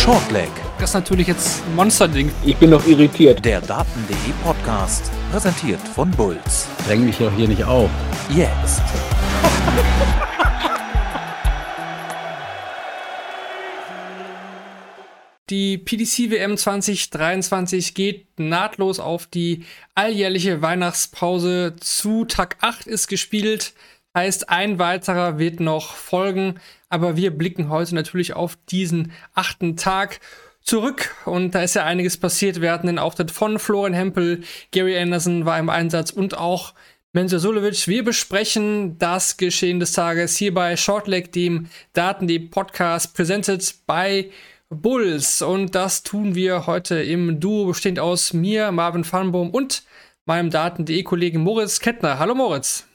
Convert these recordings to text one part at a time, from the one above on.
Shortleg. Das ist natürlich jetzt ein Monsterding. Ich bin noch irritiert. Der Daten.de Podcast. Präsentiert von Bulls. Dräng mich doch hier nicht auf. Jetzt. Die PDC WM 2023 geht nahtlos auf die alljährliche Weihnachtspause zu. Tag 8 ist gespielt, heißt ein weiterer wird noch folgen. Aber wir blicken heute natürlich auf diesen achten Tag zurück und da ist ja einiges passiert. Wir hatten den Auftritt von Florian Hempel, Gary Anderson war im Einsatz und auch Menzo Sulovic. Wir besprechen das Geschehen des Tages hier bei Shortleg, dem Daten, Podcast, presented by Bulls. Und das tun wir heute im Duo, bestehend aus mir, Marvin Farnbohm und meinem Daten.de-Kollegen Moritz Kettner. Hallo Moritz.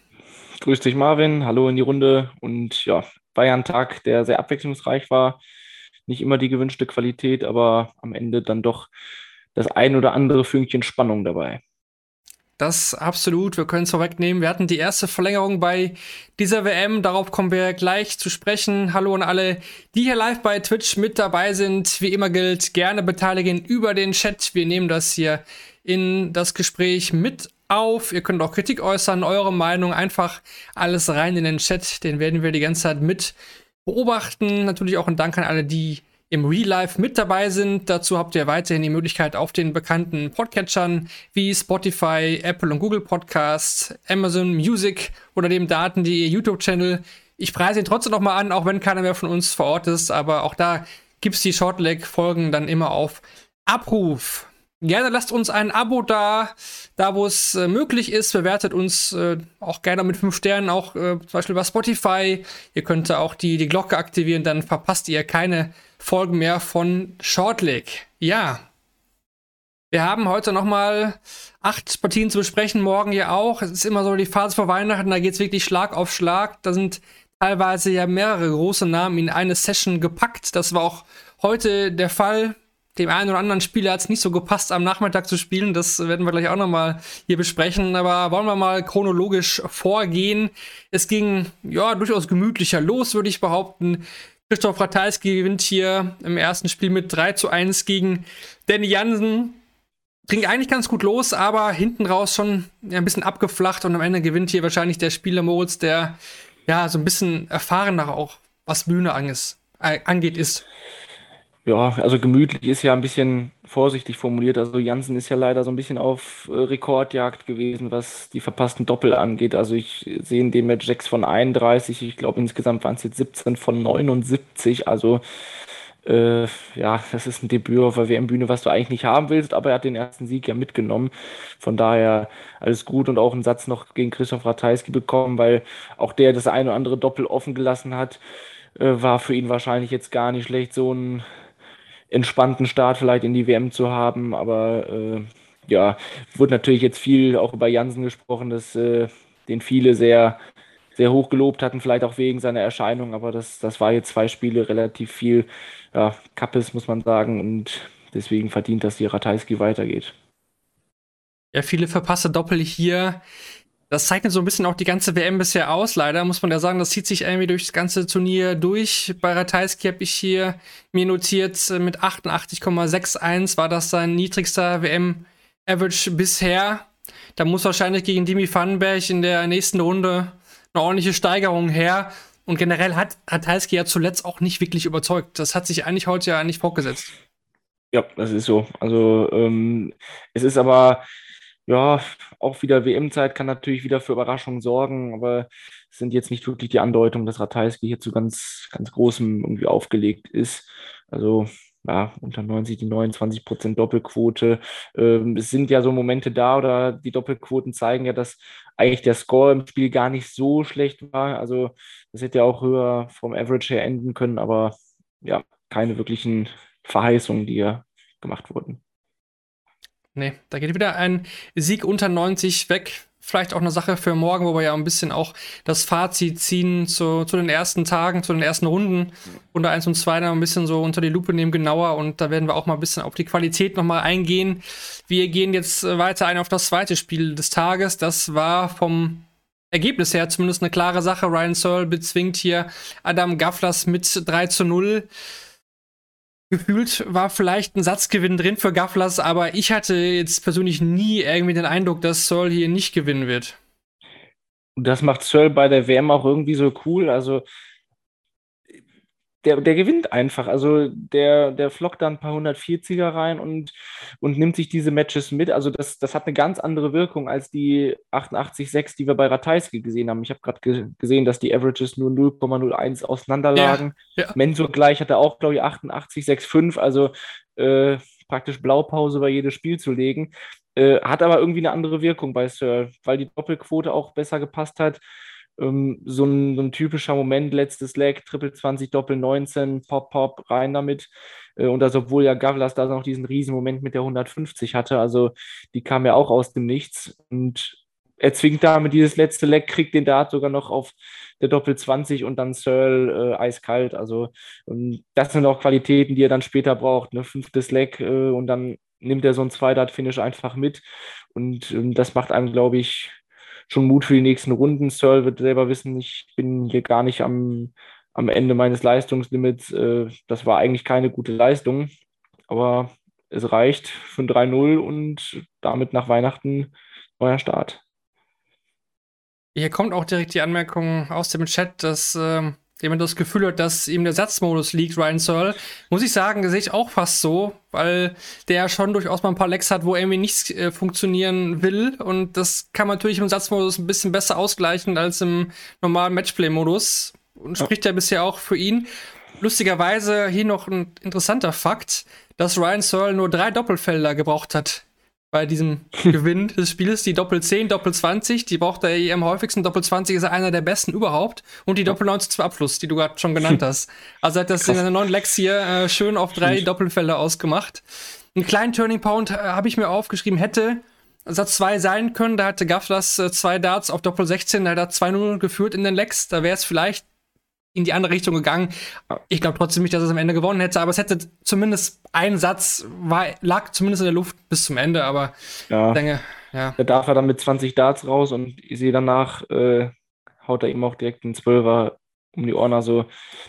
Grüß dich, Marvin. Hallo in die Runde. Und ja, war ja ein Tag, der sehr abwechslungsreich war. Nicht immer die gewünschte Qualität, aber am Ende dann doch das ein oder andere Fünkchen Spannung dabei. Das absolut, wir können es vorwegnehmen. Wir hatten die erste Verlängerung bei dieser WM, darauf kommen wir gleich zu sprechen. Hallo an alle, die hier live bei Twitch mit dabei sind. Wie immer gilt, gerne beteiligen über den Chat. Wir nehmen das hier in das Gespräch mit auf. Ihr könnt auch Kritik äußern, eure Meinung, einfach alles rein in den Chat. Den werden wir die ganze Zeit mit beobachten. Natürlich auch ein Dank an alle, die im Real Life mit dabei sind. Dazu habt ihr weiterhin die Möglichkeit auf den bekannten Podcatchern wie Spotify, Apple und Google Podcasts, Amazon Music oder dem Daten.de YouTube-Channel. Ich preise ihn trotzdem nochmal an, auch wenn keiner mehr von uns vor Ort ist, aber auch da gibt es die Shortleg-Folgen dann immer auf Abruf. Gerne lasst uns ein Abo da, da wo es äh, möglich ist. Bewertet uns äh, auch gerne mit fünf Sternen, auch äh, zum Beispiel bei Spotify. Ihr könnt auch die, die Glocke aktivieren, dann verpasst ihr keine Folgen mehr von Shortleg. Ja. Wir haben heute nochmal acht Partien zu besprechen, morgen ja auch. Es ist immer so die Phase vor Weihnachten, da geht es wirklich Schlag auf Schlag. Da sind teilweise ja mehrere große Namen in eine Session gepackt. Das war auch heute der Fall dem einen oder anderen Spieler hat es nicht so gepasst, am Nachmittag zu spielen. Das werden wir gleich auch nochmal hier besprechen. Aber wollen wir mal chronologisch vorgehen. Es ging ja durchaus gemütlicher los, würde ich behaupten. Christoph Ratajski gewinnt hier im ersten Spiel mit 3 zu 1 gegen Danny Jansen. Ging eigentlich ganz gut los, aber hinten raus schon ein bisschen abgeflacht und am Ende gewinnt hier wahrscheinlich der Spieler Moritz, der ja so ein bisschen erfahrener auch, was Bühne äh, angeht, ist. Ja, also gemütlich ist ja ein bisschen vorsichtig formuliert. Also Jansen ist ja leider so ein bisschen auf äh, Rekordjagd gewesen, was die verpassten Doppel angeht. Also ich sehe in dem Match 6 von 31. Ich glaube insgesamt waren es jetzt 17 von 79. Also äh, ja, das ist ein Debüt auf der WM-Bühne, was du eigentlich nicht haben willst, aber er hat den ersten Sieg ja mitgenommen. Von daher alles gut und auch einen Satz noch gegen Christoph Ratajski bekommen, weil auch der das eine oder andere Doppel offen gelassen hat, äh, war für ihn wahrscheinlich jetzt gar nicht schlecht, so ein entspannten Start vielleicht in die WM zu haben. Aber äh, ja, wurde natürlich jetzt viel auch über Jansen gesprochen, dass äh, den viele sehr, sehr hoch gelobt hatten, vielleicht auch wegen seiner Erscheinung. Aber das, das war jetzt zwei Spiele relativ viel ja, Kappes, muss man sagen. Und deswegen verdient, dass die Ratajski weitergeht. Ja, viele verpasste Doppel hier. Das zeichnet so ein bisschen auch die ganze WM bisher aus, leider, muss man ja sagen. Das zieht sich irgendwie durch das ganze Turnier durch. Bei Ratajski habe ich hier mir notiert, äh, mit 88,61 war das sein niedrigster WM-Average bisher. Da muss wahrscheinlich gegen Dimi Vandenberg in der nächsten Runde eine ordentliche Steigerung her. Und generell hat Ratajski ja zuletzt auch nicht wirklich überzeugt. Das hat sich eigentlich heute ja nicht fortgesetzt. Ja, das ist so. Also ähm, es ist aber ja, auch wieder WM-Zeit kann natürlich wieder für Überraschungen sorgen, aber es sind jetzt nicht wirklich die Andeutungen, dass Ratajski hier zu ganz, ganz großem irgendwie aufgelegt ist. Also ja, unter 90, die 29 Prozent Doppelquote. Ähm, es sind ja so Momente da oder die Doppelquoten zeigen ja, dass eigentlich der Score im Spiel gar nicht so schlecht war. Also das hätte ja auch höher vom Average her enden können, aber ja, keine wirklichen Verheißungen, die hier gemacht wurden. Nee, da geht wieder ein Sieg unter 90 weg. Vielleicht auch eine Sache für morgen, wo wir ja ein bisschen auch das Fazit ziehen zu, zu den ersten Tagen, zu den ersten Runden. Runde 1 und 2 dann ein bisschen so unter die Lupe nehmen, genauer. Und da werden wir auch mal ein bisschen auf die Qualität nochmal eingehen. Wir gehen jetzt weiter ein auf das zweite Spiel des Tages. Das war vom Ergebnis her zumindest eine klare Sache. Ryan Searle bezwingt hier Adam Gafflers mit 3 zu 0. gefühlt war vielleicht ein Satzgewinn drin für Gafflers, aber ich hatte jetzt persönlich nie irgendwie den Eindruck, dass Searle hier nicht gewinnen wird. Und das macht Searle bei der WM auch irgendwie so cool. Also der, der gewinnt einfach. Also der, der flockt da ein paar 140er rein und, und nimmt sich diese Matches mit. Also das, das hat eine ganz andere Wirkung als die 88,6, die wir bei Ratajski gesehen haben. Ich habe gerade ge gesehen, dass die Averages nur 0,01 auseinanderlagen. Ja, ja. Mensur gleich hatte auch, glaube ich, 88,65. Also äh, praktisch Blaupause bei jedes Spiel zu legen. Äh, hat aber irgendwie eine andere Wirkung bei Sir, weil die Doppelquote auch besser gepasst hat. Ähm, so, ein, so, ein, typischer Moment, letztes Leg, Triple 20, Doppel 19, Pop, Pop, rein damit. Äh, und das, obwohl ja Gavlas da noch diesen riesen Moment mit der 150 hatte, also die kam ja auch aus dem Nichts. Und er zwingt damit dieses letzte Leg, kriegt den Dart sogar noch auf der Doppel 20 und dann Searle äh, eiskalt. Also das sind auch Qualitäten, die er dann später braucht. Ne? Fünftes Leg äh, und dann nimmt er so ein Zwei-Dart-Finish einfach mit. Und ähm, das macht einem, glaube ich, schon Mut für die nächsten Runden. Searle wird selber wissen, ich bin hier gar nicht am, am Ende meines Leistungslimits. Äh, das war eigentlich keine gute Leistung, aber es reicht für ein 3-0 und damit nach Weihnachten neuer Start. Hier kommt auch direkt die Anmerkung aus dem Chat, dass äh, jemand das Gefühl hat, dass ihm der Satzmodus liegt, Ryan Searle. Muss ich sagen, sehe ich auch fast so, weil der schon durchaus mal ein paar Lecks hat, wo irgendwie nichts äh, funktionieren will. Und das kann man natürlich im Satzmodus ein bisschen besser ausgleichen als im normalen Matchplay-Modus. Und spricht ja bisher auch für ihn. Lustigerweise hier noch ein interessanter Fakt, dass Ryan Searle nur drei Doppelfelder gebraucht hat bei diesem Gewinn des Spiels. Die Doppel 10, Doppel 20, die braucht er eh am häufigsten. Doppel 20 ist einer der besten überhaupt. Und die Doppel 19 zum Abschluss, die du gerade schon genannt hast. Also hat das Krass. in der neuen Lex hier äh, schön auf drei Doppelfelder ausgemacht. Einen kleinen Turning Point äh, habe ich mir aufgeschrieben, hätte Satz 2 sein können. Da hatte Gafflas äh, zwei Darts auf Doppel 16, da hat er 2-0 geführt in den Lex. Da wäre es vielleicht in die andere Richtung gegangen. Ich glaube trotzdem nicht, dass es am Ende gewonnen hätte, aber es hätte zumindest ein Satz war, lag zumindest in der Luft bis zum Ende, aber ja. ich denke, ja. Da darf er dann mit 20 Darts raus und ich sehe danach, äh, haut er ihm auch direkt einen Zwölfer um die Ohren. Also,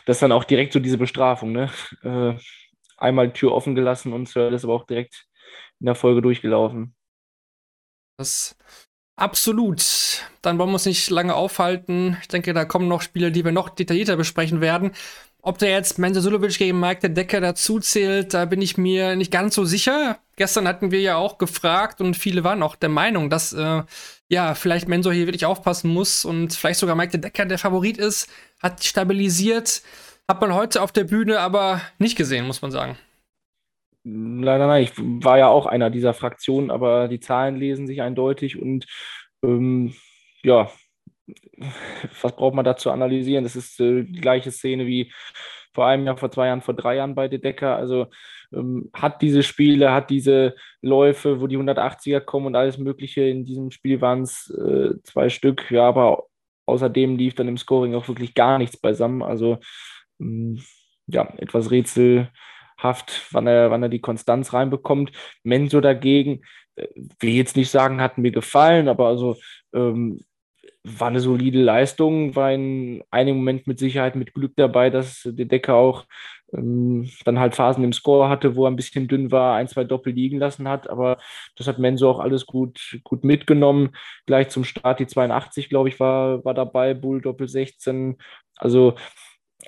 das ist dann auch direkt so diese Bestrafung, ne? Äh, einmal Tür offen gelassen und Sir ist aber auch direkt in der Folge durchgelaufen. Das Absolut. Dann wollen wir uns nicht lange aufhalten. Ich denke, da kommen noch Spiele, die wir noch detaillierter besprechen werden. Ob der jetzt Menzo Sulovic gegen Mike der Decker dazu zählt, da bin ich mir nicht ganz so sicher. Gestern hatten wir ja auch gefragt und viele waren auch der Meinung, dass äh, ja vielleicht Menzo hier wirklich aufpassen muss und vielleicht sogar Mike der Decker der Favorit ist. Hat stabilisiert, hat man heute auf der Bühne aber nicht gesehen, muss man sagen. Leider nein, ich war ja auch einer dieser Fraktionen, aber die Zahlen lesen sich eindeutig und ähm, ja, was braucht man da zu analysieren? Das ist äh, die gleiche Szene wie vor einem Jahr, vor zwei Jahren, vor drei Jahren bei De Decker. Also ähm, hat diese Spiele, hat diese Läufe, wo die 180er kommen und alles Mögliche. In diesem Spiel waren es äh, zwei Stück, ja, aber außerdem lief dann im Scoring auch wirklich gar nichts beisammen. Also ähm, ja, etwas Rätsel wann er, wann er die Konstanz reinbekommt. Menso dagegen, äh, will jetzt nicht sagen, hat mir gefallen, aber also ähm, war eine solide Leistung, war in einem Moment mit Sicherheit mit Glück dabei, dass der Decker auch ähm, dann halt Phasen im Score hatte, wo er ein bisschen dünn war, ein, zwei Doppel liegen lassen hat, aber das hat Menso auch alles gut, gut mitgenommen. Gleich zum Start die 82, glaube ich, war, war dabei, Bull Doppel 16. Also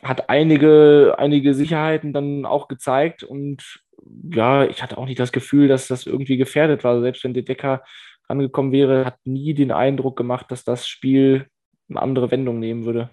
hat einige, einige Sicherheiten dann auch gezeigt und ja, ich hatte auch nicht das Gefühl, dass das irgendwie gefährdet war. Selbst wenn der Decker angekommen wäre, hat nie den Eindruck gemacht, dass das Spiel eine andere Wendung nehmen würde.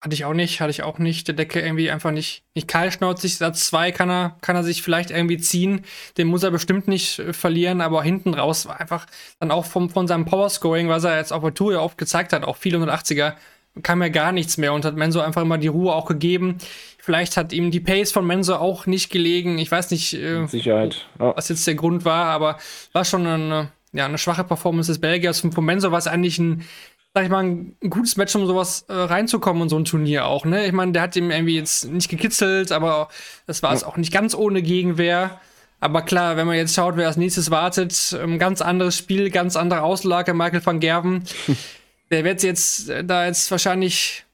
Hatte ich auch nicht, hatte ich auch nicht. Der Decke irgendwie einfach nicht, nicht kahlschnauzig. Satz 2 kann er, kann er sich vielleicht irgendwie ziehen. Den muss er bestimmt nicht äh, verlieren, aber hinten raus war einfach dann auch vom, von seinem Powerscoring, was er jetzt auf der Tour ja oft gezeigt hat, auch viele 180er, kam ja gar nichts mehr und hat Menso einfach immer die Ruhe auch gegeben. Vielleicht hat ihm die Pace von Menso auch nicht gelegen. Ich weiß nicht, äh, Sicherheit. Ja. was jetzt der Grund war, aber war schon eine, ja, eine schwache Performance des Belgiers. Von, von Menso war es eigentlich ein, sag ich mal, ein, gutes Match, um sowas äh, reinzukommen in so ein Turnier auch. Ne? Ich meine, der hat ihm irgendwie jetzt nicht gekitzelt, aber das war es ja. auch nicht ganz ohne Gegenwehr. Aber klar, wenn man jetzt schaut, wer als nächstes wartet, ein ganz anderes Spiel, ganz andere Auslage, Michael van Gerven. der wird jetzt äh, da jetzt wahrscheinlich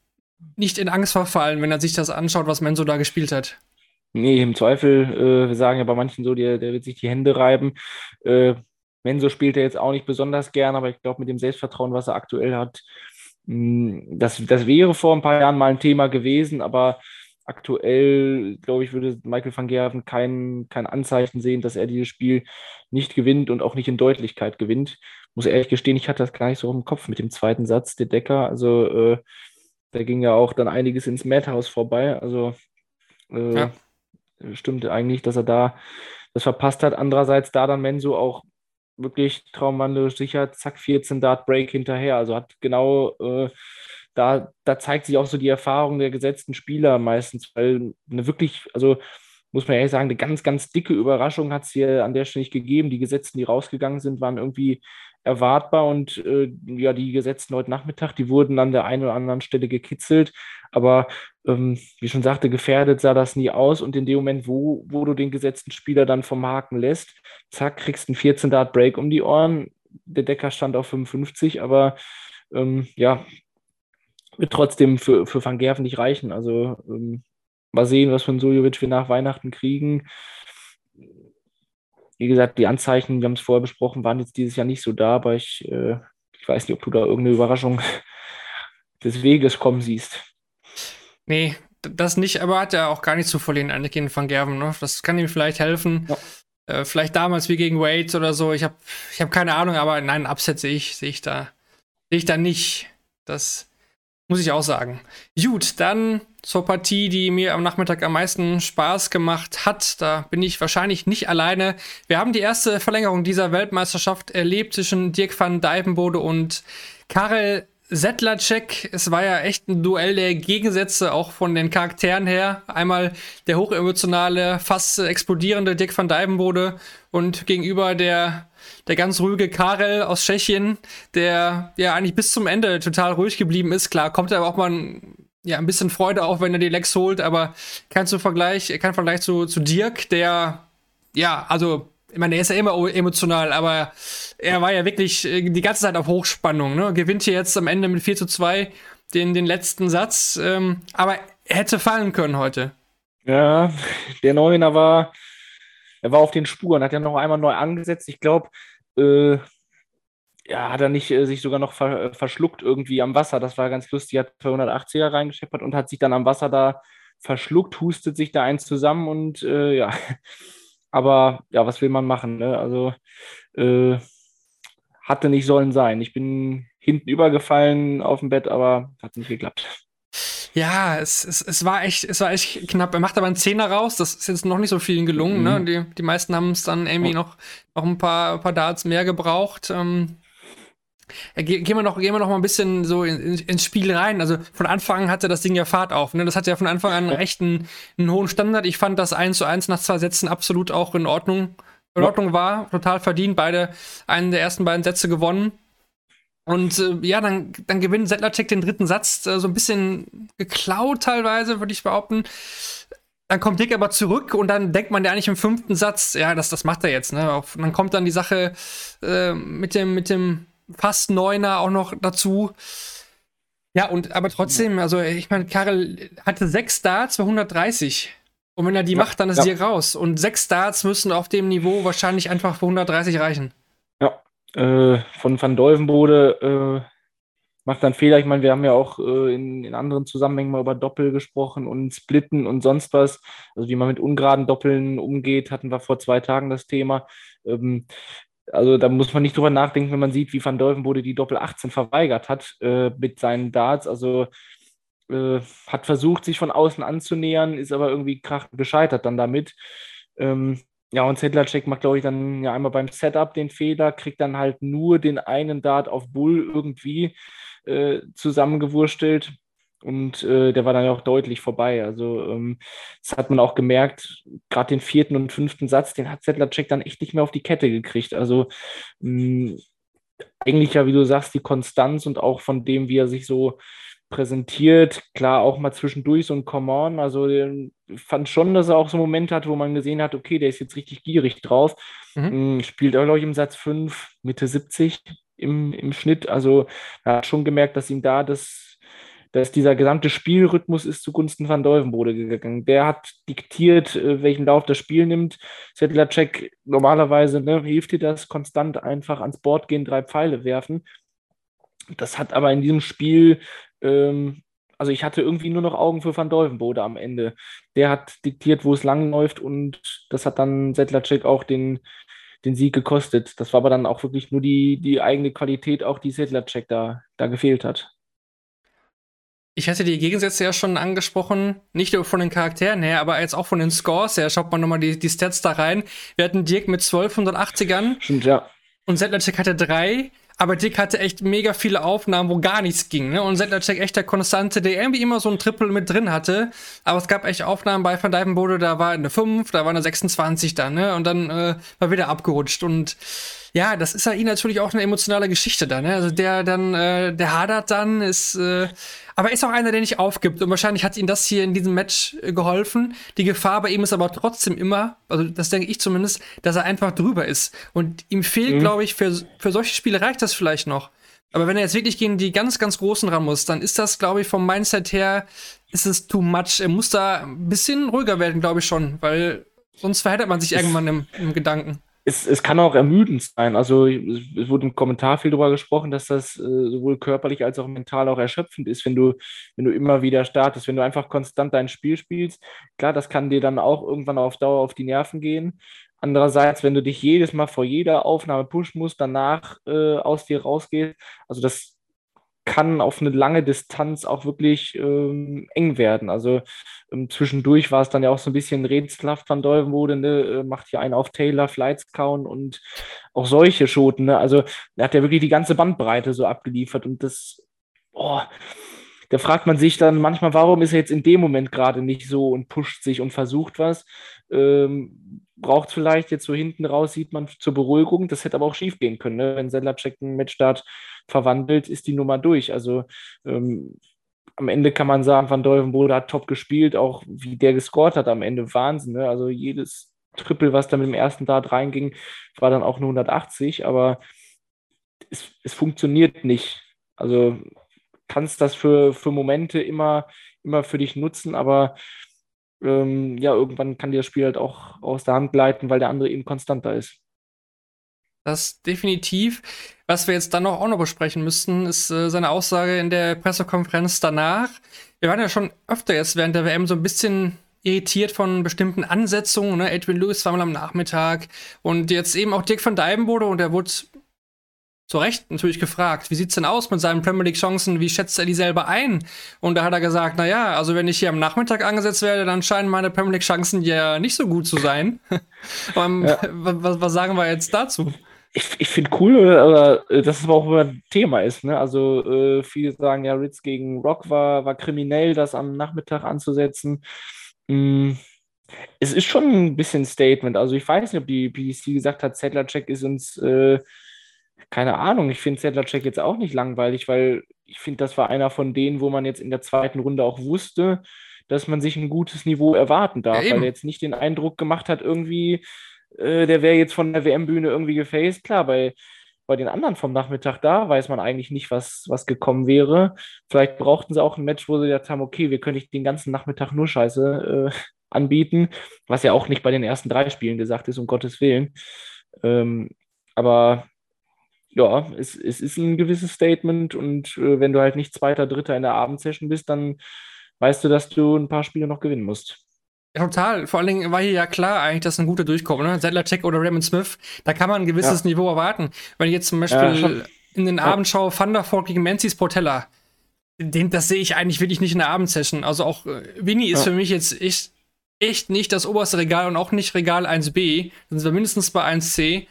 nicht in Angst verfallen, wenn er sich das anschaut, was Menzo da gespielt hat. Nee, im Zweifel, äh, wir sagen ja bei manchen so, der, der wird sich die Hände reiben. Äh, Menso spielt er jetzt auch nicht besonders gern, aber ich glaube, mit dem Selbstvertrauen, was er aktuell hat, mh, das, das wäre vor ein paar Jahren mal ein Thema gewesen, aber aktuell, glaube ich, würde Michael van Gerven kein, kein Anzeichen sehen, dass er dieses Spiel nicht gewinnt und auch nicht in Deutlichkeit gewinnt. Muss ehrlich gestehen, ich hatte das gar nicht so im Kopf mit dem zweiten Satz, der Decker. Also äh, da ging ja auch dann einiges ins Madhouse vorbei. Also äh, ja. stimmt eigentlich, dass er da das verpasst hat. Andererseits da dann Menso auch wirklich traumwandlerisch sicher, zack, 14 Dart Break hinterher. Also hat genau äh, da, da zeigt sich auch so die Erfahrung der gesetzten Spieler meistens, weil eine wirklich, also muss man ehrlich sagen, eine ganz, ganz dicke Überraschung hat es hier an der Stelle nicht gegeben. Die Gesetzten, die rausgegangen sind, waren irgendwie erwartbar und äh, ja, die Gesetzten heute Nachmittag, die wurden an der einen oder anderen Stelle gekitzelt, aber ähm, wie schon sagte, gefährdet sah das nie aus und in dem Moment, wo, wo du den gesetzten Spieler dann vom Haken lässt, zack, kriegst du einen 14 Dart Break um die Ohren. Der Decker stand auf 55, aber ähm, ja, wird trotzdem für, für Van Gerven nicht reichen. Also ähm, mal sehen, was von Sojovic wir nach Weihnachten kriegen. Wie gesagt, die Anzeichen, wir haben es vorher besprochen, waren jetzt dieses Jahr nicht so da, aber ich, äh, ich weiß nicht, ob du da irgendeine Überraschung des Weges kommen siehst. Nee, das nicht, aber hat er auch gar nicht zu verlieren, eigentlich gegen Van Gerven. Ne? Das kann ihm vielleicht helfen. Ja. Äh, vielleicht damals wie gegen Wade oder so. Ich habe ich hab keine Ahnung, aber nein, Upset sehe ich, seh ich da. Sehe ich da nicht. Das muss ich auch sagen. Gut, dann zur Partie, die mir am Nachmittag am meisten Spaß gemacht hat. Da bin ich wahrscheinlich nicht alleine. Wir haben die erste Verlängerung dieser Weltmeisterschaft erlebt zwischen Dirk van Dijvenbode und Karel Sedlacek, es war ja echt ein Duell der Gegensätze, auch von den Charakteren her. Einmal der hochemotionale, fast explodierende Dirk van Dijvenbode und gegenüber der der ganz ruhige Karel aus Tschechien, der ja eigentlich bis zum Ende total ruhig geblieben ist. Klar, kommt er auch mal ein, ja, ein bisschen Freude auf, wenn er die Lex holt, aber kein Vergleich, kein Vergleich zu, zu Dirk, der ja, also ich meine, er ist ja immer emotional, aber er war ja wirklich äh, die ganze Zeit auf Hochspannung. Ne? Gewinnt hier jetzt am Ende mit 4 zu 2 den, den letzten Satz. Ähm, aber er hätte fallen können heute. Ja, der Neuner war, er war auf den Spuren, hat ja noch einmal neu angesetzt. Ich glaube, äh, ja, hat er nicht äh, sich sogar noch ver äh, verschluckt irgendwie am Wasser. Das war ganz lustig. Er hat 280er reingescheppert und hat sich dann am Wasser da verschluckt, hustet sich da eins zusammen und äh, ja. Aber ja, was will man machen? Ne? Also äh, hatte nicht sollen sein. Ich bin hinten übergefallen auf dem Bett, aber hat nicht geklappt. Ja, es, es, es, war echt, es war echt knapp. Er macht aber einen Zehner raus. Das ist jetzt noch nicht so vielen gelungen. Ne? Mhm. Ne? Die, die meisten haben es dann irgendwie noch, noch ein paar, paar Darts mehr gebraucht. Ähm, gehen wir noch, gehen wir noch mal ein bisschen so in, in, ins Spiel rein. Also von Anfang an hatte das Ding ja Fahrt auf. Ne? Das hat ja von Anfang an echt einen, einen hohen Standard. Ich fand das 1 zu 1 nach zwei Sätzen absolut auch in Ordnung. In Ordnung war, total verdient. Beide einen der ersten beiden Sätze gewonnen. Und äh, ja, dann, dann gewinnt Sedlacek den dritten Satz, äh, so ein bisschen geklaut teilweise, würde ich behaupten. Dann kommt Dick aber zurück und dann denkt man ja eigentlich im fünften Satz, ja, das, das macht er jetzt. Ne? Auf, dann kommt dann die Sache äh, mit, dem, mit dem fast Neuner auch noch dazu. Ja, und aber trotzdem, also ich meine, Karel hatte sechs Starts für 130. Und wenn er die ja, macht, dann ist ja. die raus. Und sechs Starts müssen auf dem Niveau wahrscheinlich einfach für 130 reichen. Ja, äh, von Van Dolvenbode äh, macht dann Fehler. Ich meine, wir haben ja auch äh, in, in, anderen Zusammenhängen mal über Doppel gesprochen und Splitten und sonst was. Also wie man mit ungeraden Doppeln umgeht, hatten wir vor zwei Tagen das Thema. Ähm, also da muss man nicht drüber nachdenken, wenn man sieht, wie Van Dolvenbode die Doppel 18 verweigert hat äh, mit seinen Darts. Also äh, hat versucht, sich von außen anzunähern, ist aber irgendwie krachend gescheitert dann damit. Ähm, ja, und Sedlacek macht, glaube ich, dann ja einmal beim Setup den Fehler, kriegt dann halt nur den einen Dart auf Bull irgendwie äh, zusammengewurstelt. Und äh, der war dann ja auch deutlich vorbei. Also ähm, das hat man auch gemerkt, gerade den vierten und fünften Satz, den hat Sedlacek dann echt nicht mehr auf die Kette gekriegt. Also mh, eigentlich ja, wie du sagst, die Konstanz und auch von dem, wie er sich so präsentiert. Klar, auch mal zwischendurch so ein Come on. Also ich fand schon, dass er auch so Momente hat, wo man gesehen hat, okay, der ist jetzt richtig gierig drauf. Mhm. Mm, spielt auch, glaube ich, im Satz 5, Mitte 70 im, im Schnitt. Also er hat schon gemerkt, dass ihm da das, dass dieser gesamte Spielrhythmus ist zugunsten von Dolvenbode gegangen. Der hat diktiert, äh, welchen Lauf das Spiel nimmt. Sedlacek normalerweise ne, hilft dir das, konstant einfach ans Board gehen, drei Pfeile werfen. Das hat aber in diesem Spiel, ähm, also ich hatte irgendwie nur noch Augen für Van Dolvenbode am Ende. Der hat diktiert, wo es lang läuft und das hat dann Sedlacek auch den, den Sieg gekostet. Das war aber dann auch wirklich nur die, die eigene Qualität, auch die Sedlacek da, da gefehlt hat. Ich hatte die Gegensätze ja schon angesprochen, nicht nur von den Charakteren her, aber jetzt auch von den Scores her. Schaut man nochmal die, die Stats da rein. Wir hatten Dirk mit 1280ern. Stimmt, ja. Und Sedlacek hatte drei. Aber Dick hatte echt mega viele Aufnahmen, wo gar nichts ging. Ne? Und Sedlacek echt der Konstante, der irgendwie immer so ein Triple mit drin hatte. Aber es gab echt Aufnahmen bei Van Dijvenbode, da war eine 5, da war eine 26 dann. Ne? Und dann äh, war wieder abgerutscht. Und ja, das ist ja ihn natürlich auch eine emotionale Geschichte dann. Ne? Also der dann, äh, der hadert dann, ist, äh, aber ist auch einer, der nicht aufgibt. Und wahrscheinlich hat ihm das hier in diesem Match äh, geholfen. Die Gefahr bei ihm ist aber trotzdem immer, also das denke ich zumindest, dass er einfach drüber ist. Und ihm fehlt, mhm. glaube ich, für, für solche Spiele reicht das vielleicht noch. Aber wenn er jetzt wirklich gegen die ganz, ganz Großen ran muss, dann ist das, glaube ich, vom Mindset her, ist es too much. Er muss da ein bisschen ruhiger werden, glaube ich schon, weil sonst verheddert man sich irgendwann im, im Gedanken es, es kann auch ermüdend sein. Also es wurde im Kommentar viel darüber gesprochen, dass das äh, sowohl körperlich als auch mental auch erschöpfend ist, wenn du, wenn du immer wieder startest, wenn du einfach konstant dein Spiel spielst. Klar, das kann dir dann auch irgendwann auf Dauer auf die Nerven gehen. Andererseits, wenn du dich jedes Mal vor jeder Aufnahme pushen musst, danach äh, aus dir rausgehst, also das kann auf eine lange Distanz auch wirklich ähm, eng werden. Also ähm, zwischendurch war es dann ja auch so ein bisschen rätselhaft von Dolvenbode, ne? Äh, macht hier einen auf Taylor, Flights kauen und auch solche Schoten. Ne? Also er hat ja wirklich die ganze Bandbreite so abgeliefert und das, oh, da fragt man sich dann manchmal, warum ist er jetzt in dem Moment gerade nicht so und pusht sich und versucht was. Ähm, braucht vielleicht jetzt so hinten raus, sieht man zur Beruhigung. Das hätte aber auch schief gehen können. Ne? Wenn Sedlacek einen Matchstart verwandelt, ist die Nummer durch. Also ähm, am Ende kann man sagen, Van Dolvenbode hat top gespielt, auch wie der gescored hat am Ende. Wahnsinn. Ne? Also jedes Triple, was da mit dem ersten Dart reinging, war dann auch nur 180, aber es, es funktioniert nicht. Also kannst das für, für Momente immer, immer für dich nutzen, aber ähm, ja, irgendwann kann dir das Spiel halt auch aus der Hand gleiten, weil der andere eben konstanter ist. Das definitiv. Was wir jetzt dann auch noch besprechen müssten, ist äh, seine Aussage in der Pressekonferenz danach. Wir waren ja schon öfter jetzt während der WM so ein bisschen irritiert von bestimmten Ansetzungen. Ne? Edwin Lewis war mal am Nachmittag und jetzt eben auch Dick van Dijvenbode und er wurde zu Recht natürlich gefragt, wie sieht's denn aus mit seinen Premier League Chancen, wie schätzt er die selber ein? Und da hat er gesagt, na ja, also wenn ich hier am Nachmittag angesetzt werde, dann scheinen meine Premier League Chancen ja nicht so gut zu sein. um, ja. was, was, sagen wir jetzt dazu? Ich, ich finde cool, aber äh, dass es auch immer ein Thema ist. Ne? Also äh, viele sagen ja, Ritz gegen Rock war, war kriminell, das am Nachmittag anzusetzen. Mm es ist schon ein bisschen Statement. Also ich weiß nicht, ob die PDC gesagt hat, Zettler-Check ist uns äh, keine Ahnung, ich finde Sedlacek jetzt auch nicht langweilig, weil ich finde, das war einer von denen, wo man jetzt in der zweiten Runde auch wusste, dass man sich ein gutes Niveau erwarten darf, ja, weil er jetzt nicht den Eindruck gemacht hat, irgendwie, äh, der wäre jetzt von der WM-Bühne irgendwie gefaced. Klar, bei, bei den anderen vom Nachmittag da weiß man eigentlich nicht, was, was gekommen wäre. Vielleicht brauchten sie auch ein Match, wo sie gesagt haben, okay, wir können nicht den ganzen Nachmittag nur Scheiße äh, anbieten, was ja auch nicht bei den ersten drei Spielen gesagt ist, um Gottes Willen. Ähm, aber ja, es, es ist ein gewisses Statement und äh, wenn du halt nicht Zweiter, Dritter in der Abendsession bist, dann weißt du, dass du ein paar Spiele noch gewinnen musst. Ja, total. Vor allen Dingen war hier ja klar eigentlich, dass ein guter durchkommt, ne? Check oder Raymond Smith, da kann man ein gewisses ja. Niveau erwarten. Wenn ich jetzt zum Beispiel ja, in den Abend schaue, Thunderford gegen Menzies Portella, den, das sehe ich eigentlich wirklich nicht in der Abendsession. Also auch äh, Winnie ist für mich jetzt echt, echt nicht das oberste Regal und auch nicht Regal 1b. Dann sind wir mindestens bei 1c.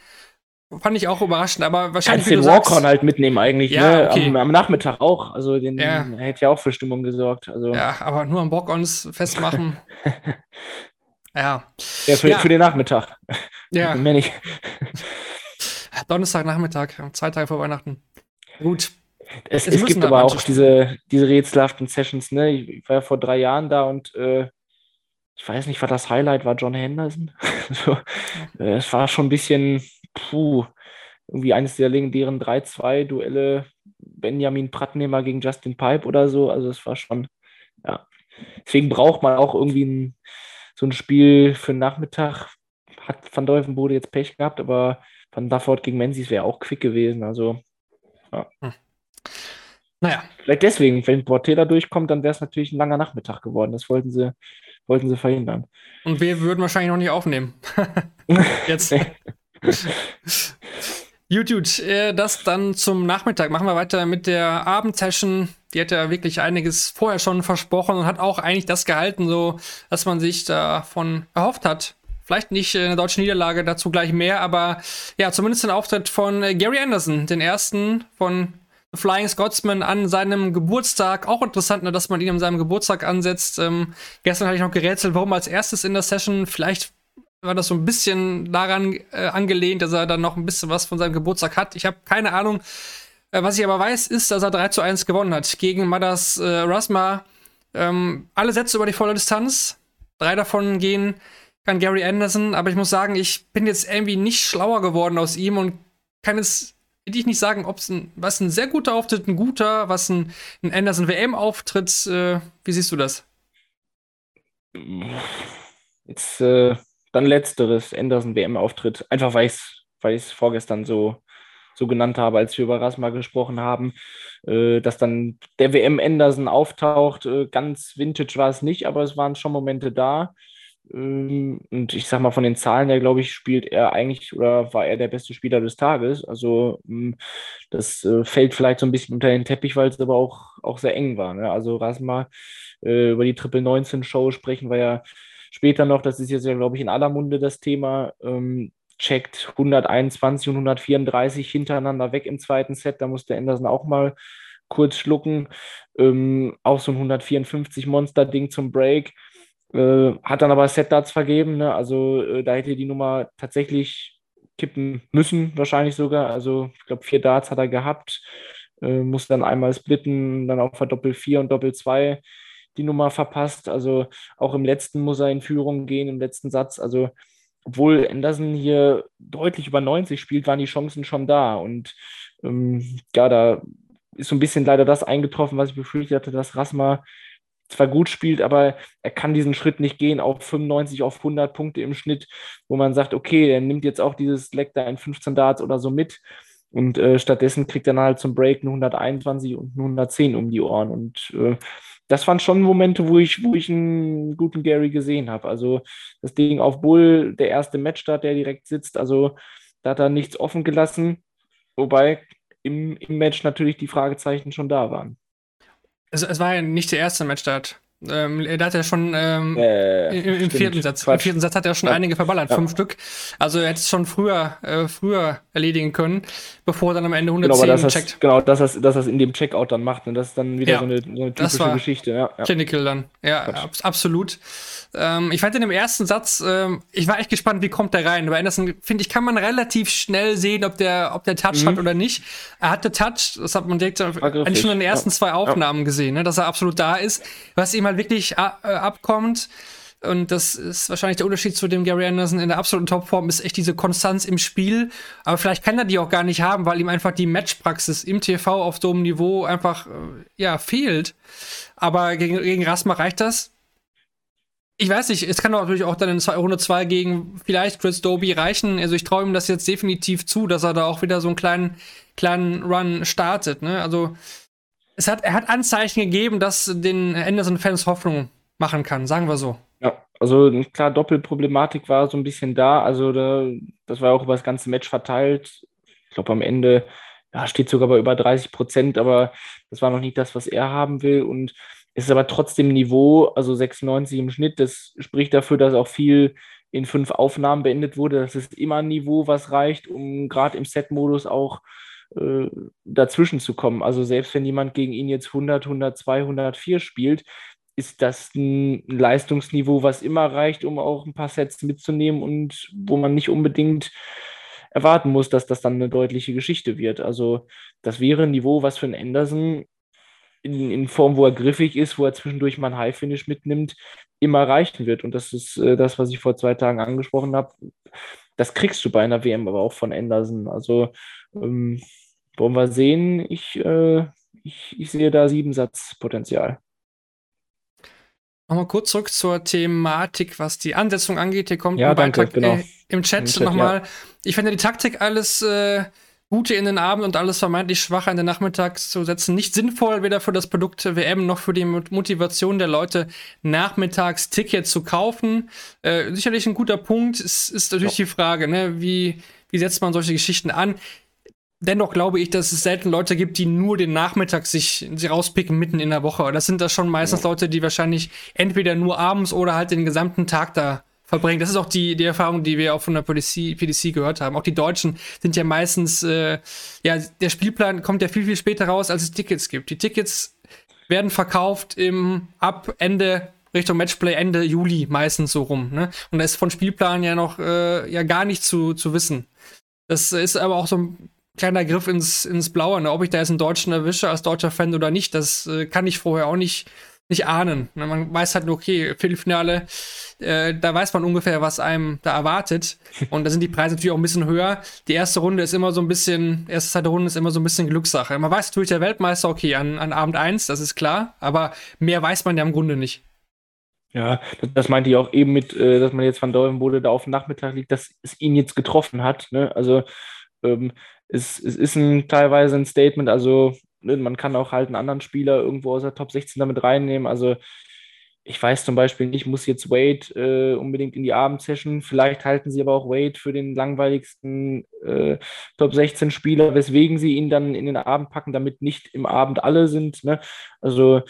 Fand ich auch überraschend, aber wahrscheinlich. Kannst den Walk-On halt mitnehmen eigentlich, ja, ne? Okay. Am, am, Nachmittag auch. Also den ja. hätte ja auch für Stimmung gesorgt. Also. Ja, aber nur am Walk-Ons festmachen. ja. Ja, für, ja. für den Nachmittag. Ja. Mehr nicht. Donnerstagnachmittag, zwei Tage vor Weihnachten. Gut. Es, es, es gibt aber auch diese, diese rätselhaften Sessions, ne? Ich, ich war ja vor drei Jahren da und äh, ich weiß nicht, war das Highlight, war John Henderson. so, äh, es war schon ein bisschen puh, irgendwie eines der legendären 3-2-Duelle Benjamin Prattnehmer gegen Justin Pipe oder so. Also es war schon, ja. Deswegen braucht man auch irgendwie ein, so ein Spiel für den Nachmittag. Hat Van Deuvenbode jetzt Pech gehabt, aber Van Dafford gegen Menzies wäre auch quick gewesen. Also, ja. Hm. Naja. Vielleicht deswegen, wenn Portela durchkommt, dann wäre es natürlich ein langer Nachmittag geworden. Das wollten sie, wollten sie verhindern. Und wir würden wahrscheinlich noch nicht aufnehmen. Jetzt. Gut, äh, das dann zum Nachmittag. Machen wir weiter mit der Abendsession. Die hat ja wirklich einiges vorher schon versprochen und hat auch eigentlich das gehalten, so dass man sich davon erhofft hat. Vielleicht nicht eine deutsche Niederlage, dazu gleich mehr, aber ja, zumindest ein Auftritt von Gary Anderson, den ersten von Flying Scotsman an seinem Geburtstag. Auch interessant, ne, dass man ihn an seinem Geburtstag ansetzt. Ähm, gestern hatte ich noch gerätselt, warum als erstes in der Session. Vielleicht war das so ein bisschen daran äh, angelehnt, dass er dann noch ein bisschen was von seinem Geburtstag hat. Ich habe keine Ahnung. Äh, was ich aber weiß, ist, dass er 3 zu 1 gewonnen hat gegen Madas äh, Rasma. Ähm, alle Sätze über die volle Distanz. Drei davon gehen an Gary Anderson. Aber ich muss sagen, ich bin jetzt irgendwie nicht schlauer geworden aus ihm und kann jetzt will ich nicht sagen, ob es ein, was ein sehr guter Auftritt, ein guter, was ein, ein Anderson WM-Auftritt. Äh, wie siehst du das? Jetzt äh, dann letzteres, Anderson WM-Auftritt. Einfach weil ich es weil vorgestern so, so genannt habe, als wir über Rasma gesprochen haben, äh, dass dann der WM Anderson auftaucht. Äh, ganz vintage war es nicht, aber es waren schon Momente da. Ähm, und ich sag mal, von den Zahlen her, glaube ich, spielt er eigentlich oder war er der beste Spieler des Tages. Also hm, das äh, fällt vielleicht so ein bisschen unter den Teppich, weil es aber auch, auch sehr eng war. Ne? Also Rasma äh, über die Triple 19 Show sprechen wir ja später noch. Das ist jetzt ja, glaube ich, in aller Munde das Thema. Ähm, checkt 121 und 134 hintereinander weg im zweiten Set. Da musste Anderson auch mal kurz schlucken. Ähm, auch so ein 154 Monster-Ding zum Break äh, hat dann aber Set-Darts vergeben, ne? also äh, da hätte die Nummer tatsächlich kippen müssen, wahrscheinlich sogar. Also ich glaube, vier Darts hat er gehabt, äh, muss dann einmal splitten, dann auf der Doppel 4 und Doppel 2 die Nummer verpasst. Also auch im letzten muss er in Führung gehen, im letzten Satz. Also obwohl Anderson hier deutlich über 90 spielt, waren die Chancen schon da. Und ähm, ja, da ist so ein bisschen leider das eingetroffen, was ich befürchtet hatte, dass Rasma zwar gut spielt, aber er kann diesen Schritt nicht gehen auf 95, auf 100 Punkte im Schnitt, wo man sagt, okay, er nimmt jetzt auch dieses Leck da in 15 Darts oder so mit und äh, stattdessen kriegt er dann halt zum Break eine 121 und eine 110 um die Ohren und äh, das waren schon Momente, wo ich, wo ich einen guten Gary gesehen habe. Also das Ding auf Bull, der erste Matchstart, der direkt sitzt, also da hat er nichts offen gelassen, wobei im, im Match natürlich die Fragezeichen schon da waren. Es, es war ja nicht der erste Matchstart. Ähm, er hat ja schon ähm, äh, im, im vierten Satz. Quatsch. Im vierten Satz hat er schon ja. einige verballert, ja. fünf Stück. Also er hätte es schon früher, äh, früher erledigen können, bevor er dann am Ende 110 genau, das checkt. genau, dass er das in dem Checkout dann macht. Und das ist dann wieder ja. so, eine, so eine typische Geschichte. Ja, ja. Clinical dann. Ja, ab, absolut. Ähm, ich fand in dem ersten Satz, ähm, ich war echt gespannt, wie kommt der rein. Bei Anderson, finde ich, kann man relativ schnell sehen, ob der, ob der Touch mhm. hat oder nicht. Er hatte Touch, das hat man direkt eigentlich schon in den ersten zwei Aufnahmen gesehen, ne, dass er absolut da ist. Was ihm halt wirklich äh, abkommt, und das ist wahrscheinlich der Unterschied zu dem Gary Anderson in der absoluten Topform, ist echt diese Konstanz im Spiel. Aber vielleicht kann er die auch gar nicht haben, weil ihm einfach die Matchpraxis im TV auf so einem Niveau einfach, äh, ja, fehlt. Aber gegen, gegen Rasma reicht das ich weiß nicht, es kann natürlich auch dann in Runde 2 gegen vielleicht Chris Doby reichen. Also ich traue ihm das jetzt definitiv zu, dass er da auch wieder so einen kleinen, kleinen Run startet. Ne? Also es hat, er hat Anzeichen gegeben, dass den Anderson-Fans Hoffnung machen kann, sagen wir so. Ja, also klar, Doppelproblematik war so ein bisschen da. Also da, das war auch über das ganze Match verteilt. Ich glaube, am Ende ja, steht sogar bei über 30 Prozent, aber das war noch nicht das, was er haben will. Und ist aber trotzdem Niveau, also 96 im Schnitt. Das spricht dafür, dass auch viel in fünf Aufnahmen beendet wurde. Das ist immer ein Niveau, was reicht, um gerade im Set-Modus auch äh, dazwischen zu kommen. Also selbst wenn jemand gegen ihn jetzt 100, 102, 104 spielt, ist das ein Leistungsniveau, was immer reicht, um auch ein paar Sets mitzunehmen und wo man nicht unbedingt erwarten muss, dass das dann eine deutliche Geschichte wird. Also das wäre ein Niveau, was für einen Anderson in, in Form, wo er griffig ist, wo er zwischendurch mal ein High-Finish mitnimmt, immer reichen wird. Und das ist äh, das, was ich vor zwei Tagen angesprochen habe. Das kriegst du bei einer WM aber auch von Anderson. Also ähm, wollen wir sehen. Ich, äh, ich, ich sehe da sieben Satzpotenzial. Nochmal kurz zurück zur Thematik, was die Ansetzung angeht. Hier kommt ja, ein danke, Beitrag genau. äh, im Chat, Chat nochmal. Ja. Ich finde die Taktik alles äh, Gute in den Abend und alles vermeintlich Schwache in den Nachmittag zu setzen nicht sinnvoll, weder für das Produkt WM noch für die Motivation der Leute, nachmittags Tickets zu kaufen. Äh, sicherlich ein guter Punkt. Es ist natürlich ja. die Frage, ne, wie, wie setzt man solche Geschichten an? Dennoch glaube ich, dass es selten Leute gibt, die nur den Nachmittag sich, sich rauspicken mitten in der Woche. Das sind das schon meistens. Leute, die wahrscheinlich entweder nur abends oder halt den gesamten Tag da verbringen. Das ist auch die, die Erfahrung, die wir auch von der PDC, PDC gehört haben. Auch die Deutschen sind ja meistens, äh, ja, der Spielplan kommt ja viel, viel später raus, als es Tickets gibt. Die Tickets werden verkauft im ab Ende Richtung Matchplay Ende Juli meistens so rum. Ne? Und da ist von Spielplan ja noch äh, ja gar nicht zu, zu wissen. Das ist aber auch so ein kleiner Griff ins, ins Blaue. Ne? Ob ich da jetzt einen Deutschen erwische als deutscher Fan oder nicht, das äh, kann ich vorher auch nicht, nicht ahnen. Ne? Man weiß halt nur, okay, Viertelfinale, äh, da weiß man ungefähr, was einem da erwartet. Und da sind die Preise natürlich auch ein bisschen höher. Die erste Runde ist immer so ein bisschen, erste, zweite Runde ist immer so ein bisschen Glückssache. Man weiß natürlich, der Weltmeister, okay, an, an Abend 1, das ist klar, aber mehr weiß man ja im Grunde nicht. Ja, das meinte ich auch eben mit, äh, dass man jetzt Van Dolvenbode da auf dem Nachmittag liegt, dass es ihn jetzt getroffen hat. Ne? Also ähm, es, es ist ein, teilweise ein Statement, also ne, man kann auch halt einen anderen Spieler irgendwo aus der Top 16 damit reinnehmen. Also ich weiß zum Beispiel nicht, muss jetzt Wade äh, unbedingt in die Abendsession. Vielleicht halten sie aber auch Wade für den langweiligsten äh, Top 16 Spieler, weswegen sie ihn dann in den Abend packen, damit nicht im Abend alle sind. Ne? Also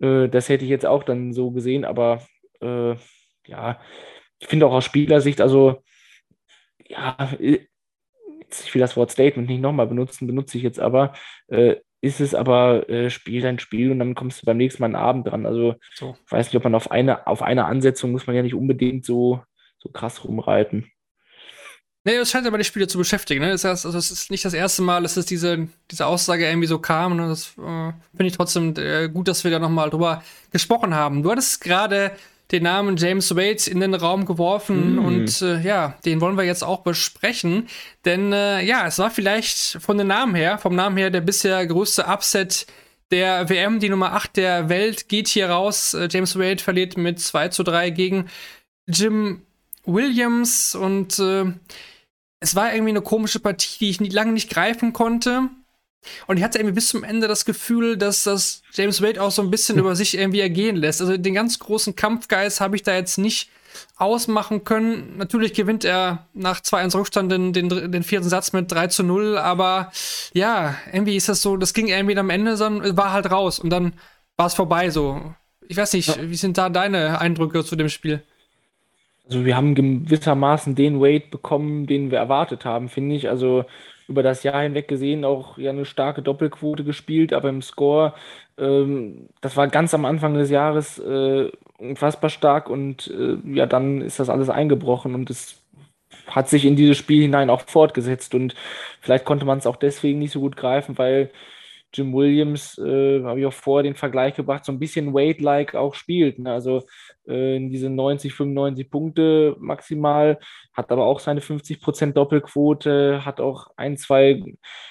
äh, das hätte ich jetzt auch dann so gesehen, aber äh, ja, ich finde auch aus Spielersicht, also ja, ich will das Wort Statement nicht nochmal benutzen, benutze ich jetzt aber, äh, ist es aber, äh, spiel dein Spiel und dann kommst du beim nächsten Mal einen Abend dran. Also so. ich weiß nicht, ob man auf eine, auf eine Ansetzung muss man ja nicht unbedingt so, so krass rumreiten. Nee, das scheint aber die Spieler zu beschäftigen. Ne? Das, heißt, also, es ist nicht das erste Mal, dass es diese, diese Aussage irgendwie so kam. Ne? Das äh, finde ich trotzdem äh, gut, dass wir da nochmal drüber gesprochen haben. Du hattest gerade den Namen James Wade in den Raum geworfen mm. und äh, ja, den wollen wir jetzt auch besprechen, denn äh, ja, es war vielleicht von den Namen her, vom Namen her der bisher größte Upset der WM, die Nummer 8 der Welt geht hier raus. Äh, James Wade verliert mit 2 zu 3 gegen Jim Williams und äh, es war irgendwie eine komische Partie, die ich nie, lange nicht greifen konnte. Und ich hatte irgendwie bis zum Ende das Gefühl, dass das James Wade auch so ein bisschen über sich irgendwie ergehen lässt. Also den ganz großen Kampfgeist habe ich da jetzt nicht ausmachen können. Natürlich gewinnt er nach 2-1 Rückstand den, den, den, vierten Satz mit 3 zu 0, aber ja, irgendwie ist das so, das ging irgendwie am Ende, sondern war halt raus und dann war es vorbei so. Ich weiß nicht, ja. wie sind da deine Eindrücke zu dem Spiel? Also wir haben gewissermaßen den Wade bekommen, den wir erwartet haben, finde ich. Also über das Jahr hinweg gesehen auch ja eine starke Doppelquote gespielt, aber im Score, ähm, das war ganz am Anfang des Jahres äh, unfassbar stark und äh, ja, dann ist das alles eingebrochen und es hat sich in dieses Spiel hinein auch fortgesetzt und vielleicht konnte man es auch deswegen nicht so gut greifen, weil Jim Williams, äh, habe ich auch vor den Vergleich gebracht, so ein bisschen Weight-like auch spielt. Ne? Also äh, in diese 90, 95 Punkte maximal, hat aber auch seine 50% Doppelquote, hat auch ein, zwei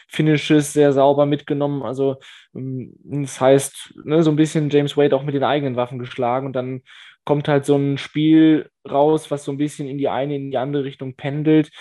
Finishes sehr sauber mitgenommen. Also ähm, das heißt, ne, so ein bisschen James Wade auch mit den eigenen Waffen geschlagen und dann kommt halt so ein Spiel raus, was so ein bisschen in die eine, in die andere Richtung pendelt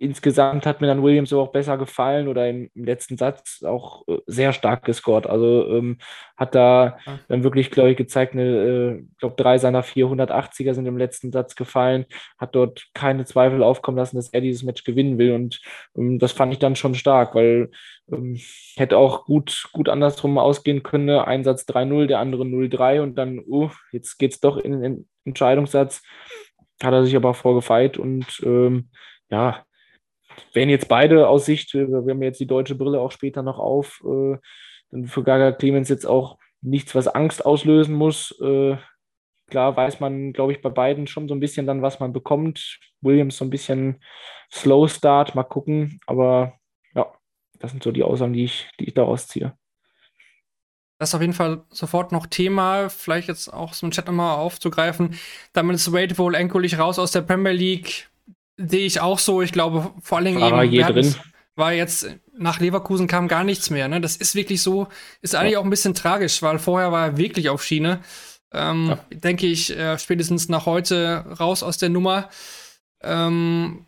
insgesamt hat mir dann Williams aber auch besser gefallen oder im, im letzten Satz auch äh, sehr stark gescored. Also ähm, hat da dann wirklich, glaube ich, gezeigt, eine, äh, glaube drei seiner 480er sind im letzten Satz gefallen, hat dort keine Zweifel aufkommen lassen, dass er dieses Match gewinnen will und ähm, das fand ich dann schon stark, weil ähm, hätte auch gut, gut andersrum ausgehen können. Ein Satz 3-0, der andere 0-3 und dann, uh, jetzt geht es doch in den Entscheidungssatz. Hat er sich aber vorgefeit und ähm, ja, wenn jetzt beide aus Sicht, wir haben jetzt die deutsche Brille auch später noch auf, äh, dann für Gaga Clemens jetzt auch nichts, was Angst auslösen muss. Äh, klar weiß man, glaube ich, bei beiden schon so ein bisschen dann, was man bekommt. Williams so ein bisschen Slow Start, mal gucken. Aber ja, das sind so die Aussagen, die ich, die ich daraus ziehe. Das ist auf jeden Fall sofort noch Thema, vielleicht jetzt auch so im Chat nochmal aufzugreifen. Damit ist Wade wohl endgültig raus aus der Premier League sehe ich auch so. Ich glaube, vor allen Dingen War eben, drin. war jetzt nach Leverkusen kam gar nichts mehr. Ne? Das ist wirklich so, ist eigentlich auch ein bisschen tragisch, weil vorher war er wirklich auf Schiene. Ähm, ja. Denke ich, äh, spätestens nach heute raus aus der Nummer. Ähm,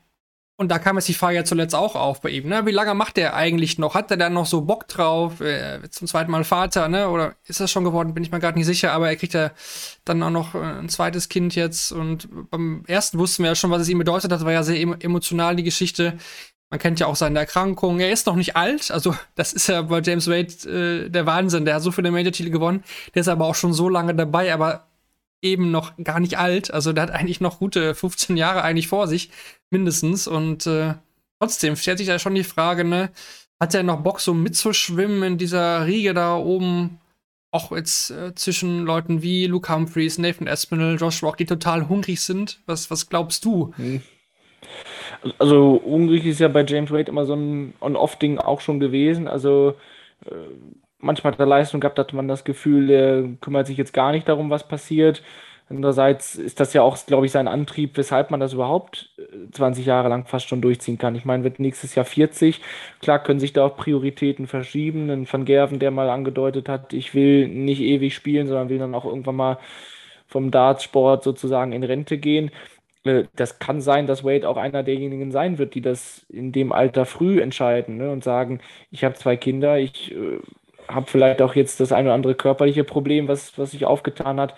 und da kam jetzt die Frage ja zuletzt auch auf bei ihm. Ne? Wie lange macht er eigentlich noch? Hat er da noch so Bock drauf? Äh, zum zweiten Mal Vater, ne? Oder ist das schon geworden? Bin ich mir gerade nicht sicher. Aber er kriegt ja dann auch noch äh, ein zweites Kind jetzt. Und beim ersten wussten wir ja schon, was es ihm bedeutet hat. War ja sehr emotional die Geschichte. Man kennt ja auch seine Erkrankung. Er ist noch nicht alt. Also, das ist ja bei James Wade äh, der Wahnsinn. Der hat so viele Major-Titel gewonnen. Der ist aber auch schon so lange dabei, aber eben noch gar nicht alt. Also, der hat eigentlich noch gute 15 Jahre eigentlich vor sich, mindestens. Und äh, trotzdem stellt sich da schon die Frage, ne? Hat er noch Bock, so mitzuschwimmen in dieser Riege da oben? Auch jetzt äh, zwischen Leuten wie Luke Humphreys, Nathan Espinel, Josh Rock, die total hungrig sind. Was, was glaubst du? Hm. Also hungrig ist ja bei James Wade immer so ein On-Off-Ding auch schon gewesen. Also äh, manchmal hat er Leistung gehabt, hat man das Gefühl, der kümmert sich jetzt gar nicht darum, was passiert. Andererseits ist das ja auch, glaube ich, sein Antrieb, weshalb man das überhaupt 20 äh, Jahre lang fast schon durchziehen kann. Ich meine, wird nächstes Jahr 40. Klar können sich da auch Prioritäten verschieben. Ein Van Gerven, der mal angedeutet hat, ich will nicht ewig spielen, sondern will dann auch irgendwann mal vom Dartsport sozusagen in Rente gehen. Äh, das kann sein, dass Wade auch einer derjenigen sein wird, die das in dem Alter früh entscheiden ne, und sagen, ich habe zwei Kinder, ich äh, habe vielleicht auch jetzt das eine oder andere körperliche Problem, was, was sich aufgetan hat.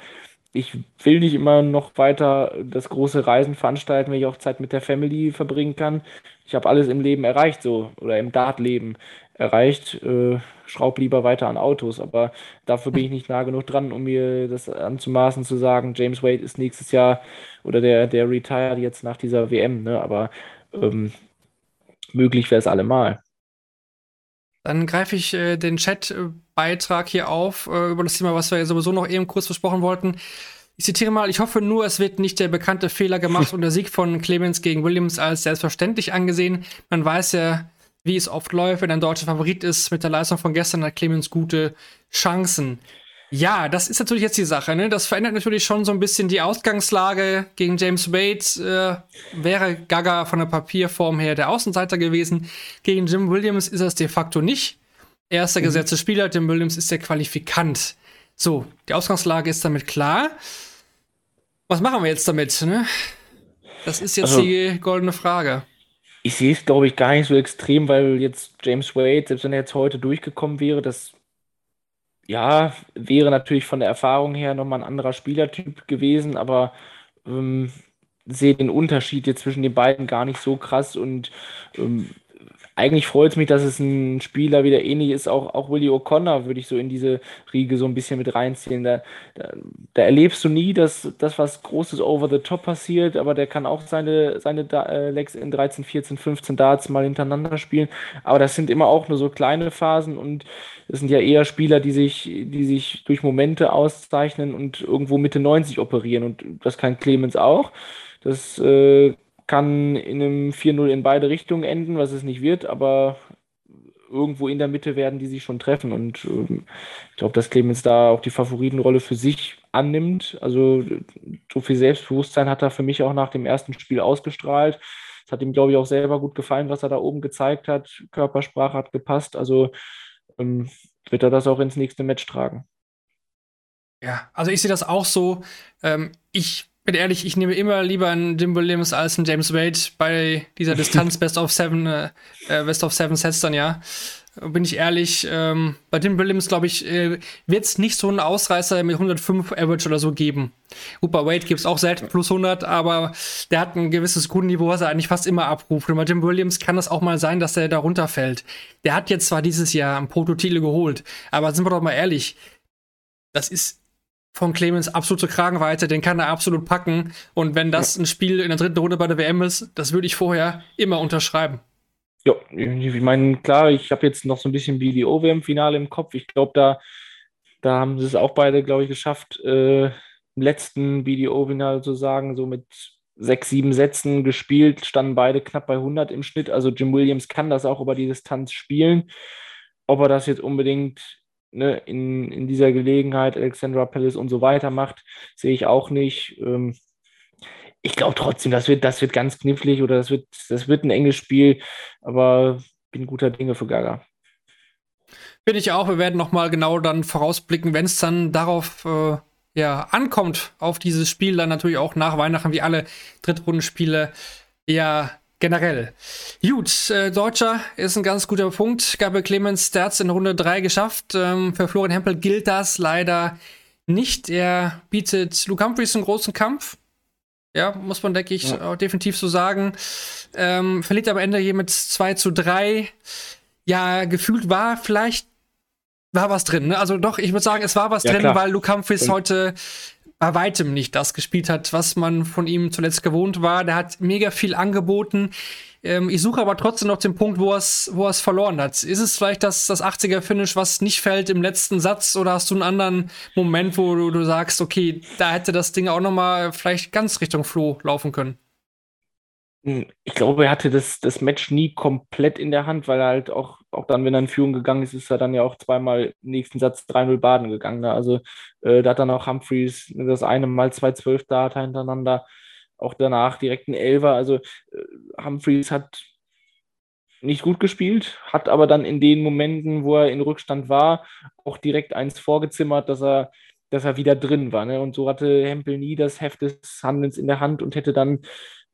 Ich will nicht immer noch weiter das große Reisen veranstalten, wenn ich auch Zeit mit der Family verbringen kann. Ich habe alles im Leben erreicht, so, oder im Dart-Leben erreicht. Äh, schraub lieber weiter an Autos, aber dafür bin ich nicht nah genug dran, um mir das anzumaßen zu sagen, James Wade ist nächstes Jahr oder der, der retired jetzt nach dieser WM, ne? aber ähm, möglich wäre es allemal. Dann greife ich äh, den Chat-Beitrag hier auf äh, über das Thema, was wir sowieso noch eben kurz versprochen wollten. Ich zitiere mal, ich hoffe nur, es wird nicht der bekannte Fehler gemacht und der Sieg von Clemens gegen Williams als selbstverständlich angesehen. Man weiß ja, wie es oft läuft, wenn ein deutscher Favorit ist, mit der Leistung von gestern hat Clemens gute Chancen. Ja, das ist natürlich jetzt die Sache. Ne? Das verändert natürlich schon so ein bisschen die Ausgangslage. Gegen James Wade äh, wäre Gaga von der Papierform her der Außenseiter gewesen. Gegen Jim Williams ist es de facto nicht. Er ist der mhm. gesetzte Spieler, Jim Williams ist der Qualifikant. So, die Ausgangslage ist damit klar. Was machen wir jetzt damit? Ne? Das ist jetzt also, die goldene Frage ich sehe es, glaube ich, gar nicht so extrem, weil jetzt James Wade, selbst wenn er jetzt heute durchgekommen wäre, das ja, wäre natürlich von der Erfahrung her nochmal ein anderer Spielertyp gewesen, aber ähm, sehe den Unterschied jetzt zwischen den beiden gar nicht so krass und ähm, eigentlich freut es mich, dass es ein Spieler wieder ähnlich ist. Auch, auch Willie O'Connor würde ich so in diese Riege so ein bisschen mit reinziehen. Da, da, da, erlebst du nie, dass das was Großes over the top passiert, aber der kann auch seine, seine äh, Legs in 13, 14, 15 Darts mal hintereinander spielen. Aber das sind immer auch nur so kleine Phasen und das sind ja eher Spieler, die sich, die sich durch Momente auszeichnen und irgendwo Mitte 90 operieren. Und das kann Clemens auch. Das äh, kann in einem 4-0 in beide Richtungen enden, was es nicht wird, aber irgendwo in der Mitte werden die sich schon treffen. Und ähm, ich glaube, dass Clemens da auch die Favoritenrolle für sich annimmt. Also so viel Selbstbewusstsein hat er für mich auch nach dem ersten Spiel ausgestrahlt. Es hat ihm, glaube ich, auch selber gut gefallen, was er da oben gezeigt hat. Körpersprache hat gepasst. Also ähm, wird er das auch ins nächste Match tragen. Ja, also ich sehe das auch so. Ähm, ich bin ehrlich, ich nehme immer lieber einen Jim Williams als einen James Wade bei dieser Distanz Best of Seven, äh, äh, Best of Seven Sets dann ja. Bin ich ehrlich, ähm, bei Jim Williams, glaube ich, äh, wird es nicht so einen Ausreißer mit 105 Average oder so geben. Gut, bei Wade gibt es auch selten plus 100, aber der hat ein gewisses Kundenniveau, was er eigentlich fast immer abruft. Und bei Jim Williams kann es auch mal sein, dass er da runterfällt. Der hat jetzt zwar dieses Jahr ein Prototitel geholt, aber sind wir doch mal ehrlich, das ist von Clemens absolute Kragenweite, den kann er absolut packen. Und wenn das ein Spiel in der dritten Runde bei der WM ist, das würde ich vorher immer unterschreiben. Ja, ich meine, klar, ich habe jetzt noch so ein bisschen BDO-WM-Finale im Kopf. Ich glaube, da, da haben sie es auch beide, glaube ich, geschafft, äh, im letzten BDO-Finale zu sagen, so mit sechs, sieben Sätzen gespielt, standen beide knapp bei 100 im Schnitt. Also Jim Williams kann das auch über die Distanz spielen. Ob er das jetzt unbedingt ne, in, in dieser Gelegenheit Alexandra Palace und so weiter macht, sehe ich auch nicht. Ähm, ich glaube trotzdem, das wird, das wird ganz knifflig oder das wird, das wird ein enges Spiel. Aber bin guter Dinge für Gaga. Bin ich auch. Wir werden noch mal genau dann vorausblicken, wenn es dann darauf äh, ja, ankommt, auf dieses Spiel, dann natürlich auch nach Weihnachten, wie alle Drittrundenspiele, ja generell. Gut, äh, Deutscher ist ein ganz guter Punkt. Gabriel Clemens, der hat in Runde 3 geschafft. Ähm, für Florian Hempel gilt das leider nicht. Er bietet Luke Humphries einen großen Kampf. Ja, muss man, denke ich, ja. definitiv so sagen. Ähm, verliert am Ende hier mit 2 zu 3. Ja, gefühlt war vielleicht war was drin. Ne? Also doch, ich würde sagen, es war was ja, drin, klar. weil Luke Humphries heute bei weitem nicht das gespielt hat, was man von ihm zuletzt gewohnt war. Der hat mega viel angeboten. Ähm, ich suche aber trotzdem noch den Punkt, wo er es wo er's verloren hat. Ist es vielleicht das, das 80er-Finish, was nicht fällt im letzten Satz? Oder hast du einen anderen Moment, wo du, du sagst, okay, da hätte das Ding auch noch mal vielleicht ganz Richtung Flo laufen können? Hm, ich glaube, er hatte das, das Match nie komplett in der Hand, weil er halt auch, auch dann, wenn er in Führung gegangen ist, ist er dann ja auch zweimal im nächsten Satz 3-0 baden gegangen. Ne? Also äh, da hat dann auch Humphreys das eine Mal zwei zwölf Data hintereinander, auch danach direkt ein Elfer. Also äh, Humphreys hat nicht gut gespielt, hat aber dann in den Momenten, wo er in Rückstand war, auch direkt eins vorgezimmert, dass er dass er wieder drin war. Ne? Und so hatte Hempel nie das Heft des Handelns in der Hand und hätte dann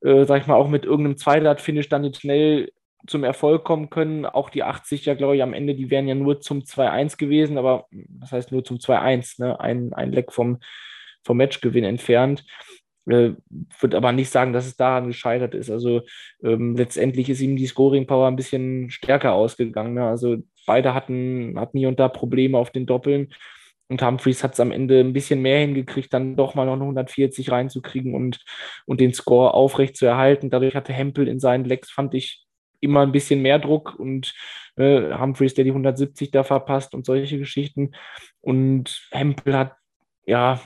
äh, sag ich mal, auch mit irgendeinem Zweirad-Finish dann jetzt schnell zum Erfolg kommen können. Auch die 80 ja, glaube ich, am Ende, die wären ja nur zum 2-1 gewesen, aber das heißt nur zum 2-1, ne? ein, ein Leck vom, vom Matchgewinn entfernt. Äh, würde aber nicht sagen, dass es daran gescheitert ist. Also ähm, letztendlich ist ihm die Scoring Power ein bisschen stärker ausgegangen. Ne? Also beide hatten, hatten hier und da Probleme auf den Doppeln. Und Humphreys hat es am Ende ein bisschen mehr hingekriegt, dann doch mal noch eine 140 reinzukriegen und, und den Score aufrecht zu erhalten. Dadurch hatte Hempel in seinen Lecks, fand ich, immer ein bisschen mehr Druck und äh, Humphreys, der die 170 da verpasst und solche Geschichten. Und Hempel hat, ja,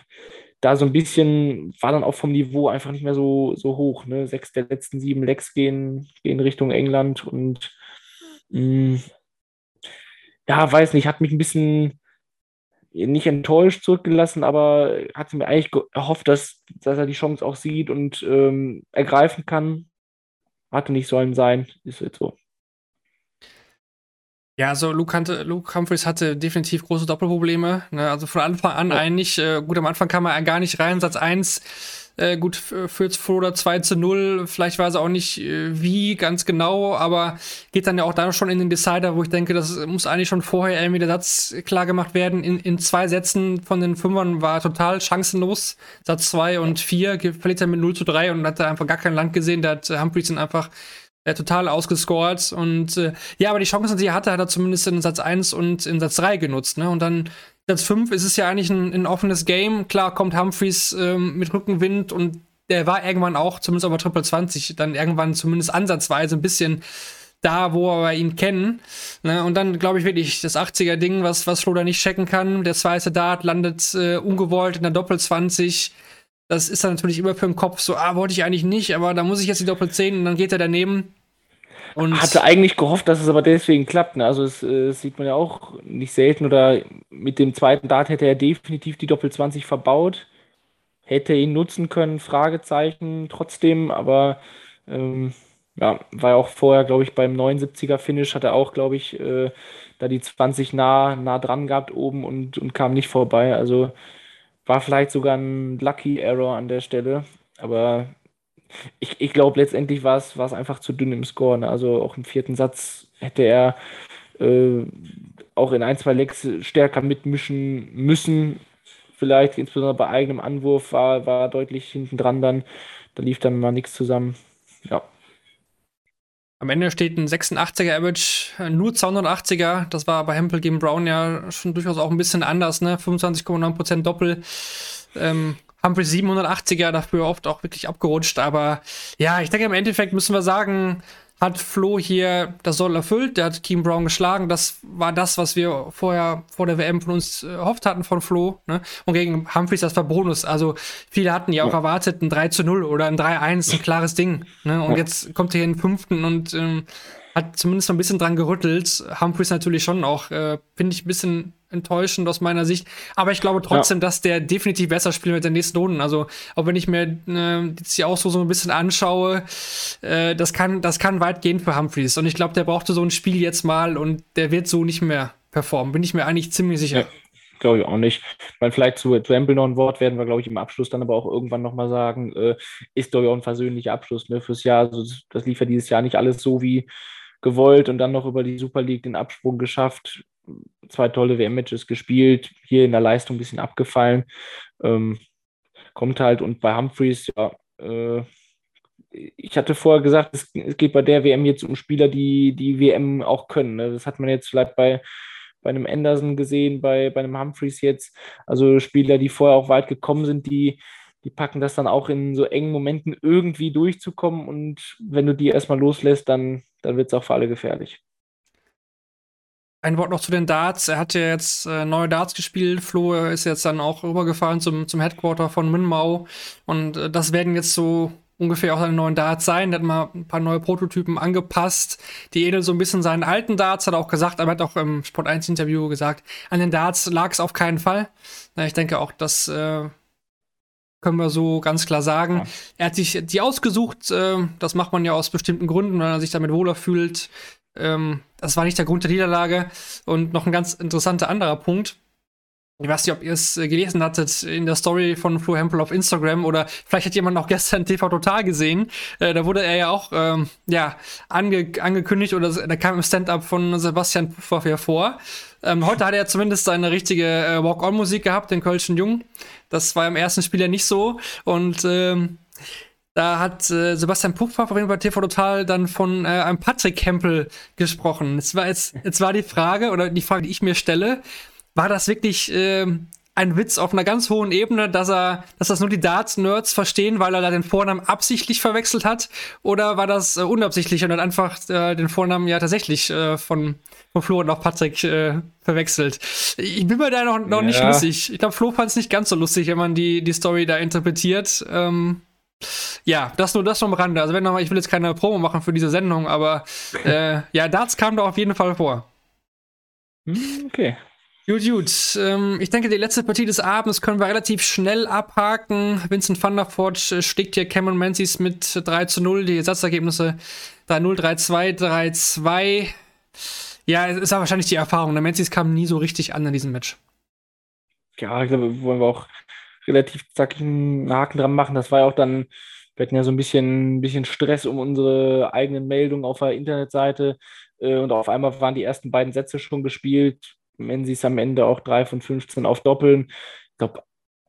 da so ein bisschen, war dann auch vom Niveau einfach nicht mehr so, so hoch. Ne? Sechs der letzten sieben Lecks gehen, gehen Richtung England und mh, mm, ja, weiß nicht, hat mich ein bisschen nicht enttäuscht zurückgelassen, aber hatte mir eigentlich gehofft, dass, dass er die Chance auch sieht und ähm, ergreifen kann. Hatte nicht sollen sein, ist jetzt so. Ja, also Luke, hatte, Luke Humphreys hatte definitiv große Doppelprobleme. Ne? Also von Anfang an ja. eigentlich, äh, gut, am Anfang kam er gar nicht rein, Satz 1 äh, gut, führt oder 2 zu 0. Vielleicht weiß er auch nicht äh, wie ganz genau, aber geht dann ja auch da schon in den Decider, wo ich denke, das muss eigentlich schon vorher irgendwie der Satz klar gemacht werden. In, in zwei Sätzen von den Fünfern war total chancenlos. Satz 2 und 4 verliert er mit 0 zu 3 und hat da einfach gar kein Land gesehen. Da hat Humphreys dann einfach äh, total ausgescored. Und äh, ja, aber die Chancen, die er hatte, hat er zumindest in Satz 1 und in Satz 3 genutzt. Ne? Und dann Satz 5 ist es ja eigentlich ein, ein offenes Game. Klar kommt Humphreys ähm, mit Rückenwind und der war irgendwann auch, zumindest auf der Triple 20, dann irgendwann zumindest ansatzweise ein bisschen da, wo wir ihn kennen. Ne? Und dann glaube ich wirklich das 80er-Ding, was, was Schroeder nicht checken kann. Der zweite Dart landet äh, ungewollt in der Doppel 20. Das ist dann natürlich immer für den Kopf so, ah, wollte ich eigentlich nicht, aber da muss ich jetzt die Doppel 10 und dann geht er daneben. Und Hatte eigentlich gehofft, dass es aber deswegen klappt. Ne? Also das, äh, sieht man ja auch nicht selten. Oder mit dem zweiten Dart hätte er definitiv die Doppel 20 verbaut. Hätte ihn nutzen können, Fragezeichen trotzdem. Aber ähm, ja, war ja auch vorher, glaube ich, beim 79er Finish hat er auch, glaube ich, äh, da die 20 nah, nah dran gehabt oben und, und kam nicht vorbei. Also war vielleicht sogar ein Lucky Error an der Stelle. Aber ich, ich glaube, letztendlich war es, einfach zu dünn im Score. Ne? Also auch im vierten Satz hätte er äh, auch in ein, zwei Lecks stärker mitmischen müssen. Vielleicht, insbesondere bei eigenem Anwurf, war, war deutlich hinten dran dann. Da lief dann mal nichts zusammen. Ja. Am Ende steht ein 86er Average, nur 280er. Das war bei Hempel gegen Brown ja schon durchaus auch ein bisschen anders, ne? 25,9% Doppel. Ähm, Humphrey 780er dafür oft auch wirklich abgerutscht. Aber ja, ich denke, im Endeffekt müssen wir sagen, hat Flo hier das Soll erfüllt. Der hat Team Brown geschlagen. Das war das, was wir vorher vor der WM von uns erhofft hatten von Flo. Ne? Und gegen Humphreys, das war Bonus. Also viele hatten ja auch ja. erwartet, ein 3 zu 0 oder ein 3-1, ein klares Ding. Ne? Und ja. jetzt kommt er hier in den fünften und ähm, hat zumindest ein bisschen dran gerüttelt. Humphreys natürlich schon auch, äh, finde ich, ein bisschen enttäuschend aus meiner Sicht. Aber ich glaube trotzdem, ja. dass der definitiv besser spielt mit den nächsten Runden. Also, auch wenn ich mir äh, jetzt die Auslosung so ein bisschen anschaue, äh, das, kann, das kann weit gehen für Humphreys. Und ich glaube, der brauchte so ein Spiel jetzt mal und der wird so nicht mehr performen. Bin ich mir eigentlich ziemlich sicher. Ja. Glaube ich auch nicht. Ich meine, vielleicht zu Trample noch ein Wort werden wir, glaube ich, im Abschluss dann aber auch irgendwann nochmal sagen, äh, ist, glaube ich, auch ein versöhnlicher Abschluss ne, fürs Jahr. Also das, das lief ja dieses Jahr nicht alles so wie gewollt und dann noch über die Super League den Absprung geschafft. Zwei tolle WM-Matches gespielt, hier in der Leistung ein bisschen abgefallen. Ähm, kommt halt und bei Humphreys, ja, äh, ich hatte vorher gesagt, es, es, geht bei der WM jetzt um Spieler, die die WM auch können. Ne? Das hat man jetzt vielleicht bei, bei einem Anderson gesehen, bei, bei einem Humphreys jetzt. Also Spieler, die vorher auch weit gekommen sind, die, die packen das dann auch in so engen Momenten irgendwie durchzukommen. Und wenn du die erstmal loslässt, dann, dann wird es auch für alle gefährlich. Ein Wort noch zu den Darts. Er hat ja jetzt äh, neue Darts gespielt. Flo ist jetzt dann auch rübergefahren zum, zum Headquarter von Minmau. Und äh, das werden jetzt so ungefähr auch seine neuen Darts sein. Er hat mal ein paar neue Prototypen angepasst. Die ähneln so ein bisschen seinen alten Darts, hat er auch gesagt, aber er hat auch im Sport 1 Interview gesagt, an den Darts lag es auf keinen Fall. ich denke auch, das äh, können wir so ganz klar sagen. Ja. Er hat sich die ausgesucht, äh, das macht man ja aus bestimmten Gründen, weil er sich damit wohler fühlt. Ähm, das war nicht der Grund der Niederlage. Und noch ein ganz interessanter anderer Punkt. Ich weiß nicht, ob ihr es äh, gelesen hattet in der Story von Flo Hempel auf Instagram oder vielleicht hat jemand noch gestern TV Total gesehen. Äh, da wurde er ja auch ähm, ja, ange angekündigt oder da kam im Stand-up von Sebastian Puffer hervor. Ähm, heute hat er zumindest seine richtige äh, Walk-On-Musik gehabt, den Kölschen Jung. Das war im ersten Spiel ja nicht so. Und ähm, da hat äh, Sebastian Puffer auf jeden Fall TV Total dann von äh, einem Patrick Campbell gesprochen. Es war jetzt, jetzt war die Frage, oder die Frage, die ich mir stelle, war das wirklich äh, ein Witz auf einer ganz hohen Ebene, dass er, dass das nur die Darts-Nerds verstehen, weil er da den Vornamen absichtlich verwechselt hat? Oder war das äh, unabsichtlich und hat einfach äh, den Vornamen ja tatsächlich äh, von, von Flo und auch Patrick äh, verwechselt? Ich bin mir da noch, noch ja. nicht lustig. Ich glaube, Flo fand es nicht ganz so lustig, wenn man die, die Story da interpretiert. Ähm, ja, das nur das am Rande. Also wenn noch mal, ich will jetzt keine Promo machen für diese Sendung, aber äh, ja, Darts kam da auf jeden Fall vor. Hm, okay. Gut, gut. Ähm, ich denke, die letzte Partie des Abends können wir relativ schnell abhaken. Vincent van der Voort äh, schlägt hier Cameron Menzies mit 3 zu 0. Die Satzergebnisse 3-0, 3-2, 3-2. Ja, es ist aber wahrscheinlich die Erfahrung. Der Menzies kam nie so richtig an in diesem Match. Ja, ich glaube, wollen wir auch relativ zackig einen Haken dran machen. Das war ja auch dann, wir hatten ja so ein bisschen, bisschen Stress um unsere eigenen Meldungen auf der Internetseite. Äh, und auf einmal waren die ersten beiden Sätze schon gespielt wenn sie es am Ende auch 3 von 15 auf Doppeln. Ich glaube,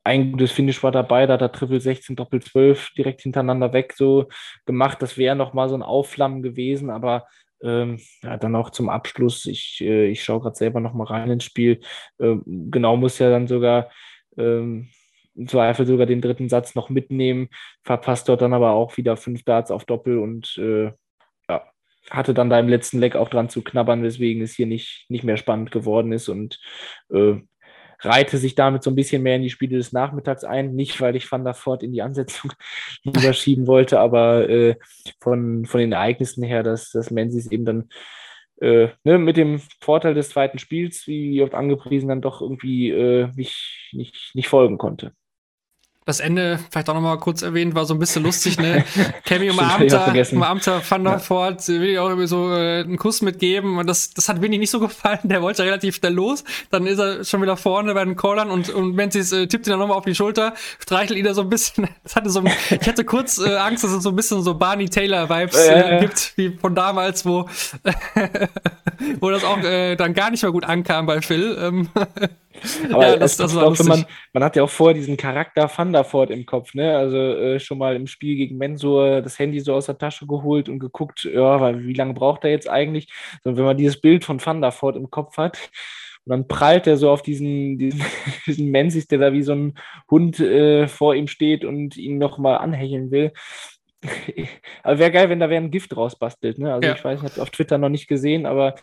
ein gutes Finish war dabei, da hat er Triple 16, Doppel 12 direkt hintereinander weg so gemacht. Das wäre nochmal so ein Aufflammen gewesen, aber ähm, ja, dann auch zum Abschluss. Ich, äh, ich schaue gerade selber nochmal rein ins Spiel. Ähm, genau muss ja dann sogar ähm, im Zweifel sogar den dritten Satz noch mitnehmen, verpasst dort dann aber auch wieder fünf Darts auf Doppel und äh, hatte dann da im letzten Leck auch dran zu knabbern, weswegen es hier nicht, nicht mehr spannend geworden ist und äh, reite sich damit so ein bisschen mehr in die Spiele des Nachmittags ein. Nicht, weil ich Van der Fort in die Ansetzung überschieben wollte, aber äh, von, von den Ereignissen her, dass, dass Menzies eben dann äh, ne, mit dem Vorteil des zweiten Spiels, wie oft angepriesen, dann doch irgendwie äh, nicht, nicht, nicht folgen konnte das Ende, vielleicht auch noch mal kurz erwähnt, war so ein bisschen lustig, ne? Cammy umarmter, umarmter Van der Voort, will ich auch irgendwie so äh, einen Kuss mitgeben und das, das hat Winnie nicht so gefallen, der wollte relativ schnell los, dann ist er schon wieder vorne bei den Callern und, und Menzies äh, tippt ihn dann nochmal auf die Schulter, streichelt ihn da so ein bisschen, das hatte so, ich hatte kurz äh, Angst, dass es so ein bisschen so Barney Taylor-Vibes äh, gibt, wie von damals, wo, wo das auch äh, dann gar nicht mehr gut ankam bei Phil. Ähm, aber ja, das, das war auch, man, man hat ja auch vorher diesen Charakter Van der Voort im Kopf, ne? Also äh, schon mal im Spiel gegen Mensur das Handy so aus der Tasche geholt und geguckt, ja, wie lange braucht er jetzt eigentlich? So, wenn man dieses Bild von Van der Voort im Kopf hat, und dann prallt er so auf diesen, diesen, diesen Mensis, der da wie so ein Hund äh, vor ihm steht und ihn nochmal anhecheln will. aber wäre geil, wenn da wer ein Gift rausbastelt. Ne? Also ja. ich weiß, ich habe auf Twitter noch nicht gesehen, aber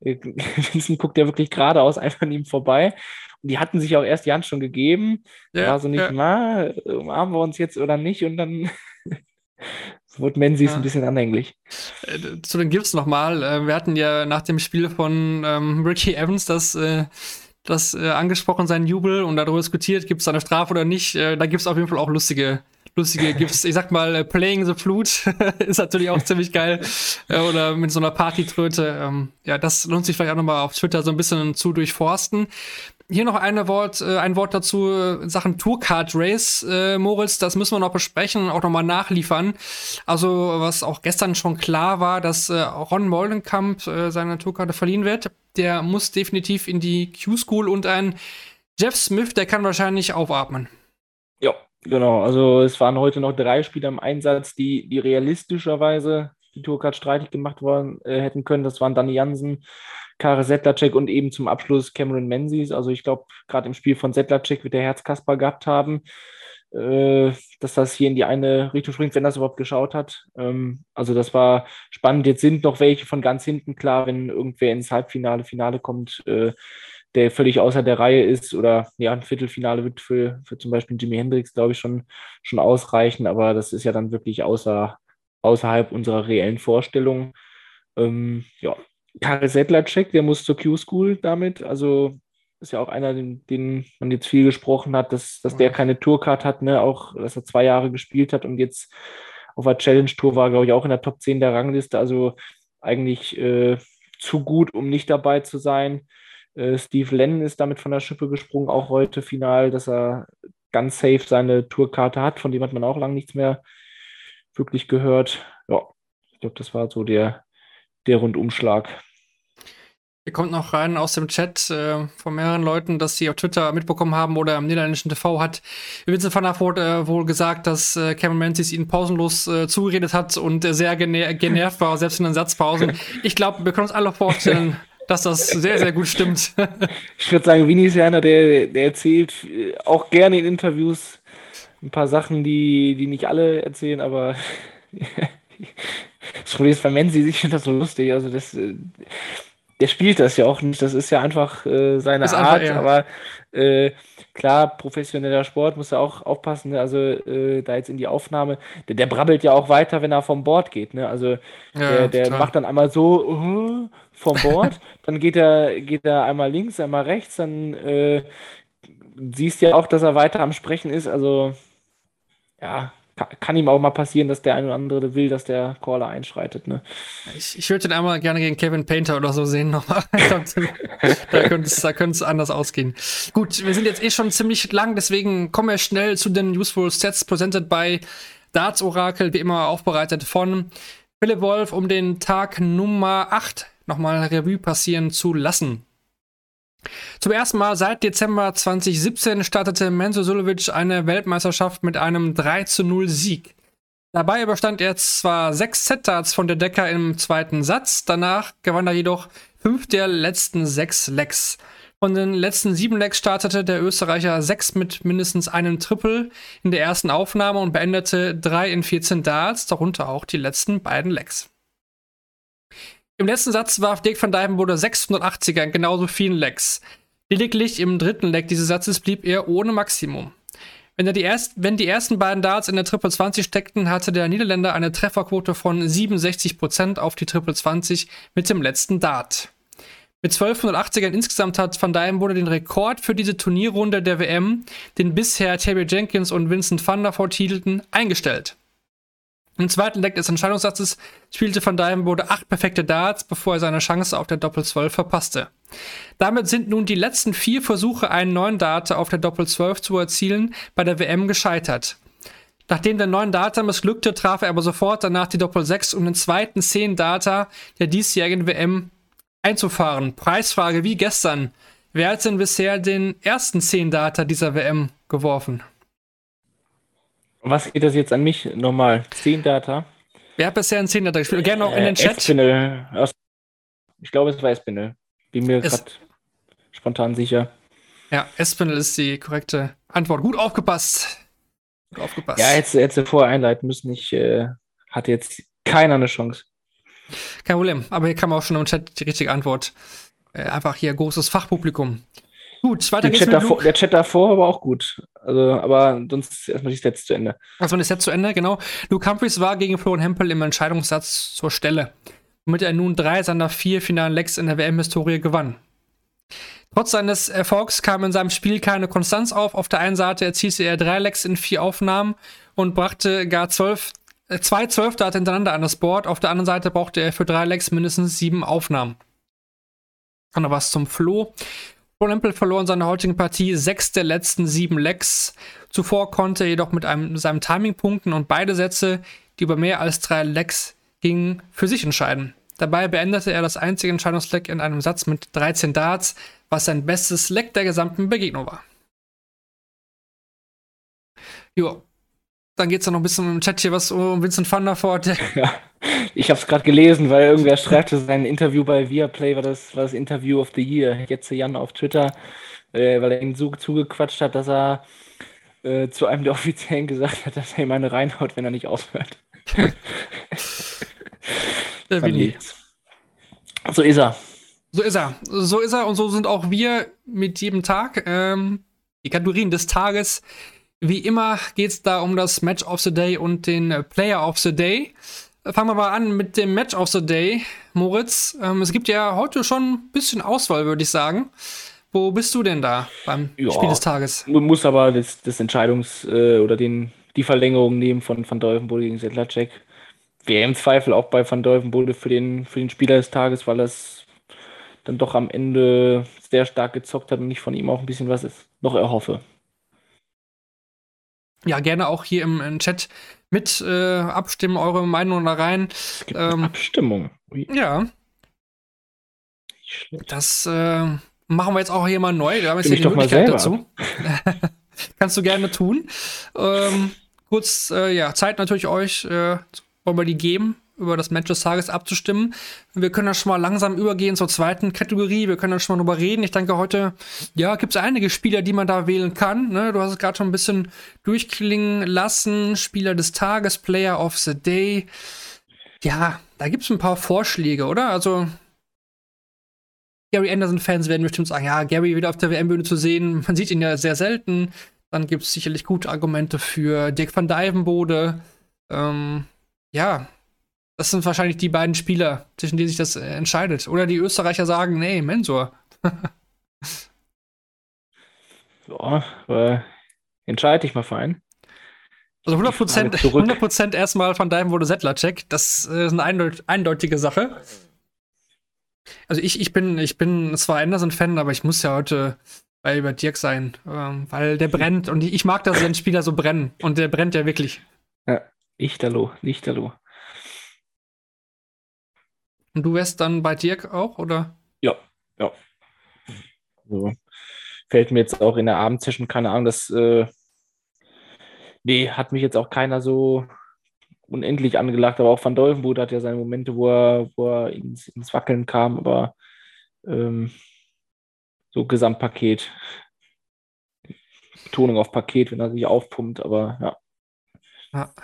äh, Vincent guckt ja wirklich geradeaus einfach an ihm vorbei. Die hatten sich auch erst die Hand schon gegeben. Ja, war so nicht, ja. na, umarmen wir uns jetzt oder nicht? Und dann wurde Menzies ja. ein bisschen anhänglich. Äh, zu den Gifts nochmal. Äh, wir hatten ja nach dem Spiel von ähm, Ricky Evans das äh, das äh, angesprochen, sein Jubel und darüber diskutiert, gibt es eine Strafe oder nicht. Äh, da gibt es auf jeden Fall auch lustige, lustige gibt's, ich sag mal, äh, Playing the Flute ist natürlich auch ziemlich geil. Oder mit so einer Partytröte. Ähm, ja, das lohnt sich vielleicht auch nochmal auf Twitter so ein bisschen zu durchforsten. Hier noch eine Wort, äh, ein Wort dazu äh, Sachen Tourcard Race, äh, Moritz, das müssen wir noch besprechen und auch nochmal nachliefern. Also, was auch gestern schon klar war, dass äh, Ron Mollenkamp äh, seine Tourkarte verliehen wird. Der muss definitiv in die Q-School und ein Jeff Smith, der kann wahrscheinlich aufatmen. Ja, genau. Also es waren heute noch drei Spieler im Einsatz, die, die realistischerweise die Tourcard streitig gemacht worden äh, hätten können. Das waren Danny Jansen, Kare Sedlacek und eben zum Abschluss Cameron Menzies. Also ich glaube, gerade im Spiel von Sedlacek wird der Herz Kasper gehabt haben, äh, dass das hier in die eine Richtung springt, wenn das überhaupt geschaut hat. Ähm, also das war spannend. Jetzt sind noch welche von ganz hinten klar, wenn irgendwer ins Halbfinale, Finale kommt, äh, der völlig außer der Reihe ist oder ja, ein Viertelfinale wird für, für zum Beispiel Jimi Hendrix, glaube ich, schon, schon ausreichen, aber das ist ja dann wirklich außer, außerhalb unserer reellen Vorstellung. Ähm, ja, Karel Sedlacek, der muss zur Q-School damit. Also ist ja auch einer, den, den, man jetzt viel gesprochen hat, dass, dass der keine Tourcard hat, ne? auch dass er zwei Jahre gespielt hat und jetzt auf der Challenge Tour war, glaube ich, auch in der Top 10 der Rangliste. Also eigentlich äh, zu gut, um nicht dabei zu sein. Äh, Steve Lennon ist damit von der Schippe gesprungen, auch heute final, dass er ganz safe seine Tourkarte hat, von dem hat man auch lange nichts mehr wirklich gehört. Ja, ich glaube, das war so der, der Rundumschlag. Hier kommt noch rein aus dem Chat äh, von mehreren Leuten, dass sie auf Twitter mitbekommen haben oder im niederländischen TV hat Vincent van der Voort äh, wohl gesagt, dass äh, Cameron Menzies ihn pausenlos äh, zugeredet hat und äh, sehr gener genervt war, selbst in den Satzpausen. Ich glaube, wir können uns alle vorstellen, dass das sehr, sehr gut stimmt. ich würde sagen, Winnie ist ja einer, der, der erzählt äh, auch gerne in Interviews ein paar Sachen, die, die nicht alle erzählen, aber das Problem ist bei Menzi, ich finde das so lustig. Also das, äh, der spielt das ja auch nicht. Das ist ja einfach äh, seine ist Art. Einfach, ja. Aber äh, klar, professioneller Sport muss er auch aufpassen. Ne? Also äh, da jetzt in die Aufnahme, der, der, brabbelt ja auch weiter, wenn er vom Bord geht. Ne? Also ja, der, der macht dann einmal so uh, vom Bord, dann geht er, geht er einmal links, einmal rechts, dann äh, siehst ja auch, dass er weiter am Sprechen ist. Also ja, kann ihm auch mal passieren, dass der ein oder andere will, dass der Caller einschreitet. Ne? Ich, ich würde den einmal gerne gegen Kevin Painter oder so sehen nochmal. da könnte es da könnte es anders ausgehen. Gut, wir sind jetzt eh schon ziemlich lang, deswegen kommen wir schnell zu den Useful Sets presented by Darts Oracle, wie immer aufbereitet von Philipp Wolf, um den Tag Nummer 8 nochmal Revue passieren zu lassen. Zum ersten Mal seit Dezember 2017 startete Menzo Sulovic eine Weltmeisterschaft mit einem 3 zu 0 Sieg. Dabei überstand er zwar sechs Set-Darts von der Decker im zweiten Satz, danach gewann er jedoch fünf der letzten sechs Lecks. Von den letzten sieben Lecks startete der Österreicher sechs mit mindestens einem Triple in der ersten Aufnahme und beendete drei in 14 Darts, darunter auch die letzten beiden Lecks. Im letzten Satz warf Dirk van Dijvenbode 680er in genauso vielen Lecks. Lediglich im dritten Leck dieses Satzes blieb er ohne Maximum. Wenn, er die erst, wenn die ersten beiden Darts in der Triple 20 steckten, hatte der Niederländer eine Trefferquote von 67% auf die Triple 20 mit dem letzten Dart. Mit 1280ern insgesamt hat Van Dijvenbode den Rekord für diese Turnierrunde der WM, den bisher Terry Jenkins und Vincent van der Voort hielten, eingestellt. Im zweiten Leck des Entscheidungssatzes spielte Van Dijvenbode acht perfekte Darts, bevor er seine Chance auf der Doppel 12 verpasste. Damit sind nun die letzten vier Versuche, einen neuen Dart auf der Doppel 12 zu erzielen, bei der WM gescheitert. Nachdem der neuen Data missglückte, traf er aber sofort danach die Doppel 6, um den zweiten 10 Data der diesjährigen WM einzufahren. Preisfrage wie gestern. Wer hat denn bisher den ersten 10 Data dieser WM geworfen? Was geht das jetzt an mich nochmal? 10 Data? Wer hat bisher einen 10 Data gespielt? Gerne noch in den Chat. Espinel. Ich glaube, es war Espinel. Bin mir gerade spontan sicher. Ja, Espinel ist die korrekte Antwort. Gut aufgepasst. Gut aufgepasst. Ja, hätte, hätte vorher einleiten müssen. Ich äh, hatte jetzt keiner eine Chance. Kein Problem. Aber hier kam auch schon im Chat die richtige Antwort. Äh, einfach hier großes Fachpublikum. Gut, weiter geht's Chat mit davor, Der Chat davor war auch gut. Also, aber sonst erstmal die Sets zu Ende. Also das Set zu Ende, genau. Luke Humphries war gegen Florian Hempel im Entscheidungssatz zur Stelle, womit er nun drei seiner vier finalen Lecks in der WM-Historie gewann. Trotz seines Erfolgs kam in seinem Spiel keine Konstanz auf. Auf der einen Seite erzielte er drei Lecks in vier Aufnahmen und brachte gar zwölf, äh, zwei Zwölfdate hintereinander an das Board. Auf der anderen Seite brauchte er für drei Lecks mindestens sieben Aufnahmen. Und noch was zum Flo. Lempel verlor in seiner heutigen Partie sechs der letzten sieben Lecks. Zuvor konnte er jedoch mit einem, seinem Timing punkten und beide Sätze, die über mehr als drei Lecks gingen, für sich entscheiden. Dabei beendete er das einzige Entscheidungsleck in einem Satz mit 13 Darts, was sein bestes Leck der gesamten Begegnung war. Jo, dann geht es noch ein bisschen im Chat hier was um Vincent van der Voort. Ja, ich habe es gerade gelesen, weil irgendwer schreibt, sein Interview bei Viaplay war das, war das Interview of the Year. Jetzt Jan auf Twitter, äh, weil er ihn so zugequatscht hat, dass er äh, zu einem der Offiziellen gesagt hat, dass er ihm eine reinhaut, wenn er nicht aufhört. der Willi. So ist er. So ist er. So ist er und so sind auch wir mit jedem Tag. Ähm, die Kategorien des Tages. Wie immer geht es da um das Match of the Day und den Player of the Day. Fangen wir mal an mit dem Match of the Day, Moritz. Ähm, es gibt ja heute schon ein bisschen Auswahl, würde ich sagen. Wo bist du denn da beim ja, Spiel des Tages? Man muss aber das, das Entscheidungs- äh, oder den, die Verlängerung nehmen von Van Dolvenbode gegen Sedlacek. Wäre im Zweifel auch bei Van Dolvenbode für den, für den Spieler des Tages, weil es dann doch am Ende sehr stark gezockt hat und ich von ihm auch ein bisschen was noch erhoffe. Ja, gerne auch hier im, im Chat mit äh, abstimmen, eure Meinung da rein. Ähm, Abstimmung. Ui. Ja. Das äh, machen wir jetzt auch hier mal neu. Wir haben jetzt hier die Möglichkeit dazu. Kannst du gerne tun. Ähm, kurz, äh, ja, Zeit natürlich euch, äh, wollen wir die geben, über das Match des Tages abzustimmen. Wir können da schon mal langsam übergehen zur zweiten Kategorie. Wir können da schon mal drüber reden. Ich denke, heute, ja, gibt es einige Spieler, die man da wählen kann. Ne? Du hast es gerade schon ein bisschen durchklingen lassen. Spieler des Tages, Player of the Day. Ja, da gibt es ein paar Vorschläge, oder? Also, Gary Anderson-Fans werden bestimmt sagen, ja, Gary wieder auf der WM-Bühne zu sehen, man sieht ihn ja sehr selten. Dann gibt es sicherlich gute Argumente für Dirk van Dijvenbode. Ähm, ja, das sind wahrscheinlich die beiden Spieler, zwischen denen sich das äh, entscheidet. Oder die Österreicher sagen, nee, Mensur. ja, äh, entscheide ich mal fein. Also 100%, 100 erstmal von deinem wurde Settler-Check. Das äh, ist eine eindeut eindeutige Sache. Also ich, ich bin, ich bin zwar Anderson-Fan, aber ich muss ja heute bei über Dirk sein, ähm, weil der brennt und ich mag, dass ein Spieler so brennen und der brennt ja wirklich. Ja, Lichterloh, Lichterloh. Und du wärst dann bei Dirk auch, oder? Ja, ja. So. Fällt mir jetzt auch in der Abendsession, keine Ahnung, das äh, nee, hat mich jetzt auch keiner so unendlich angelacht, aber auch Van Dolvenboot hat ja seine Momente, wo er, wo er ins, ins Wackeln kam, aber ähm, so Gesamtpaket. Betonung auf Paket, wenn er sich aufpumpt, aber ja. ja.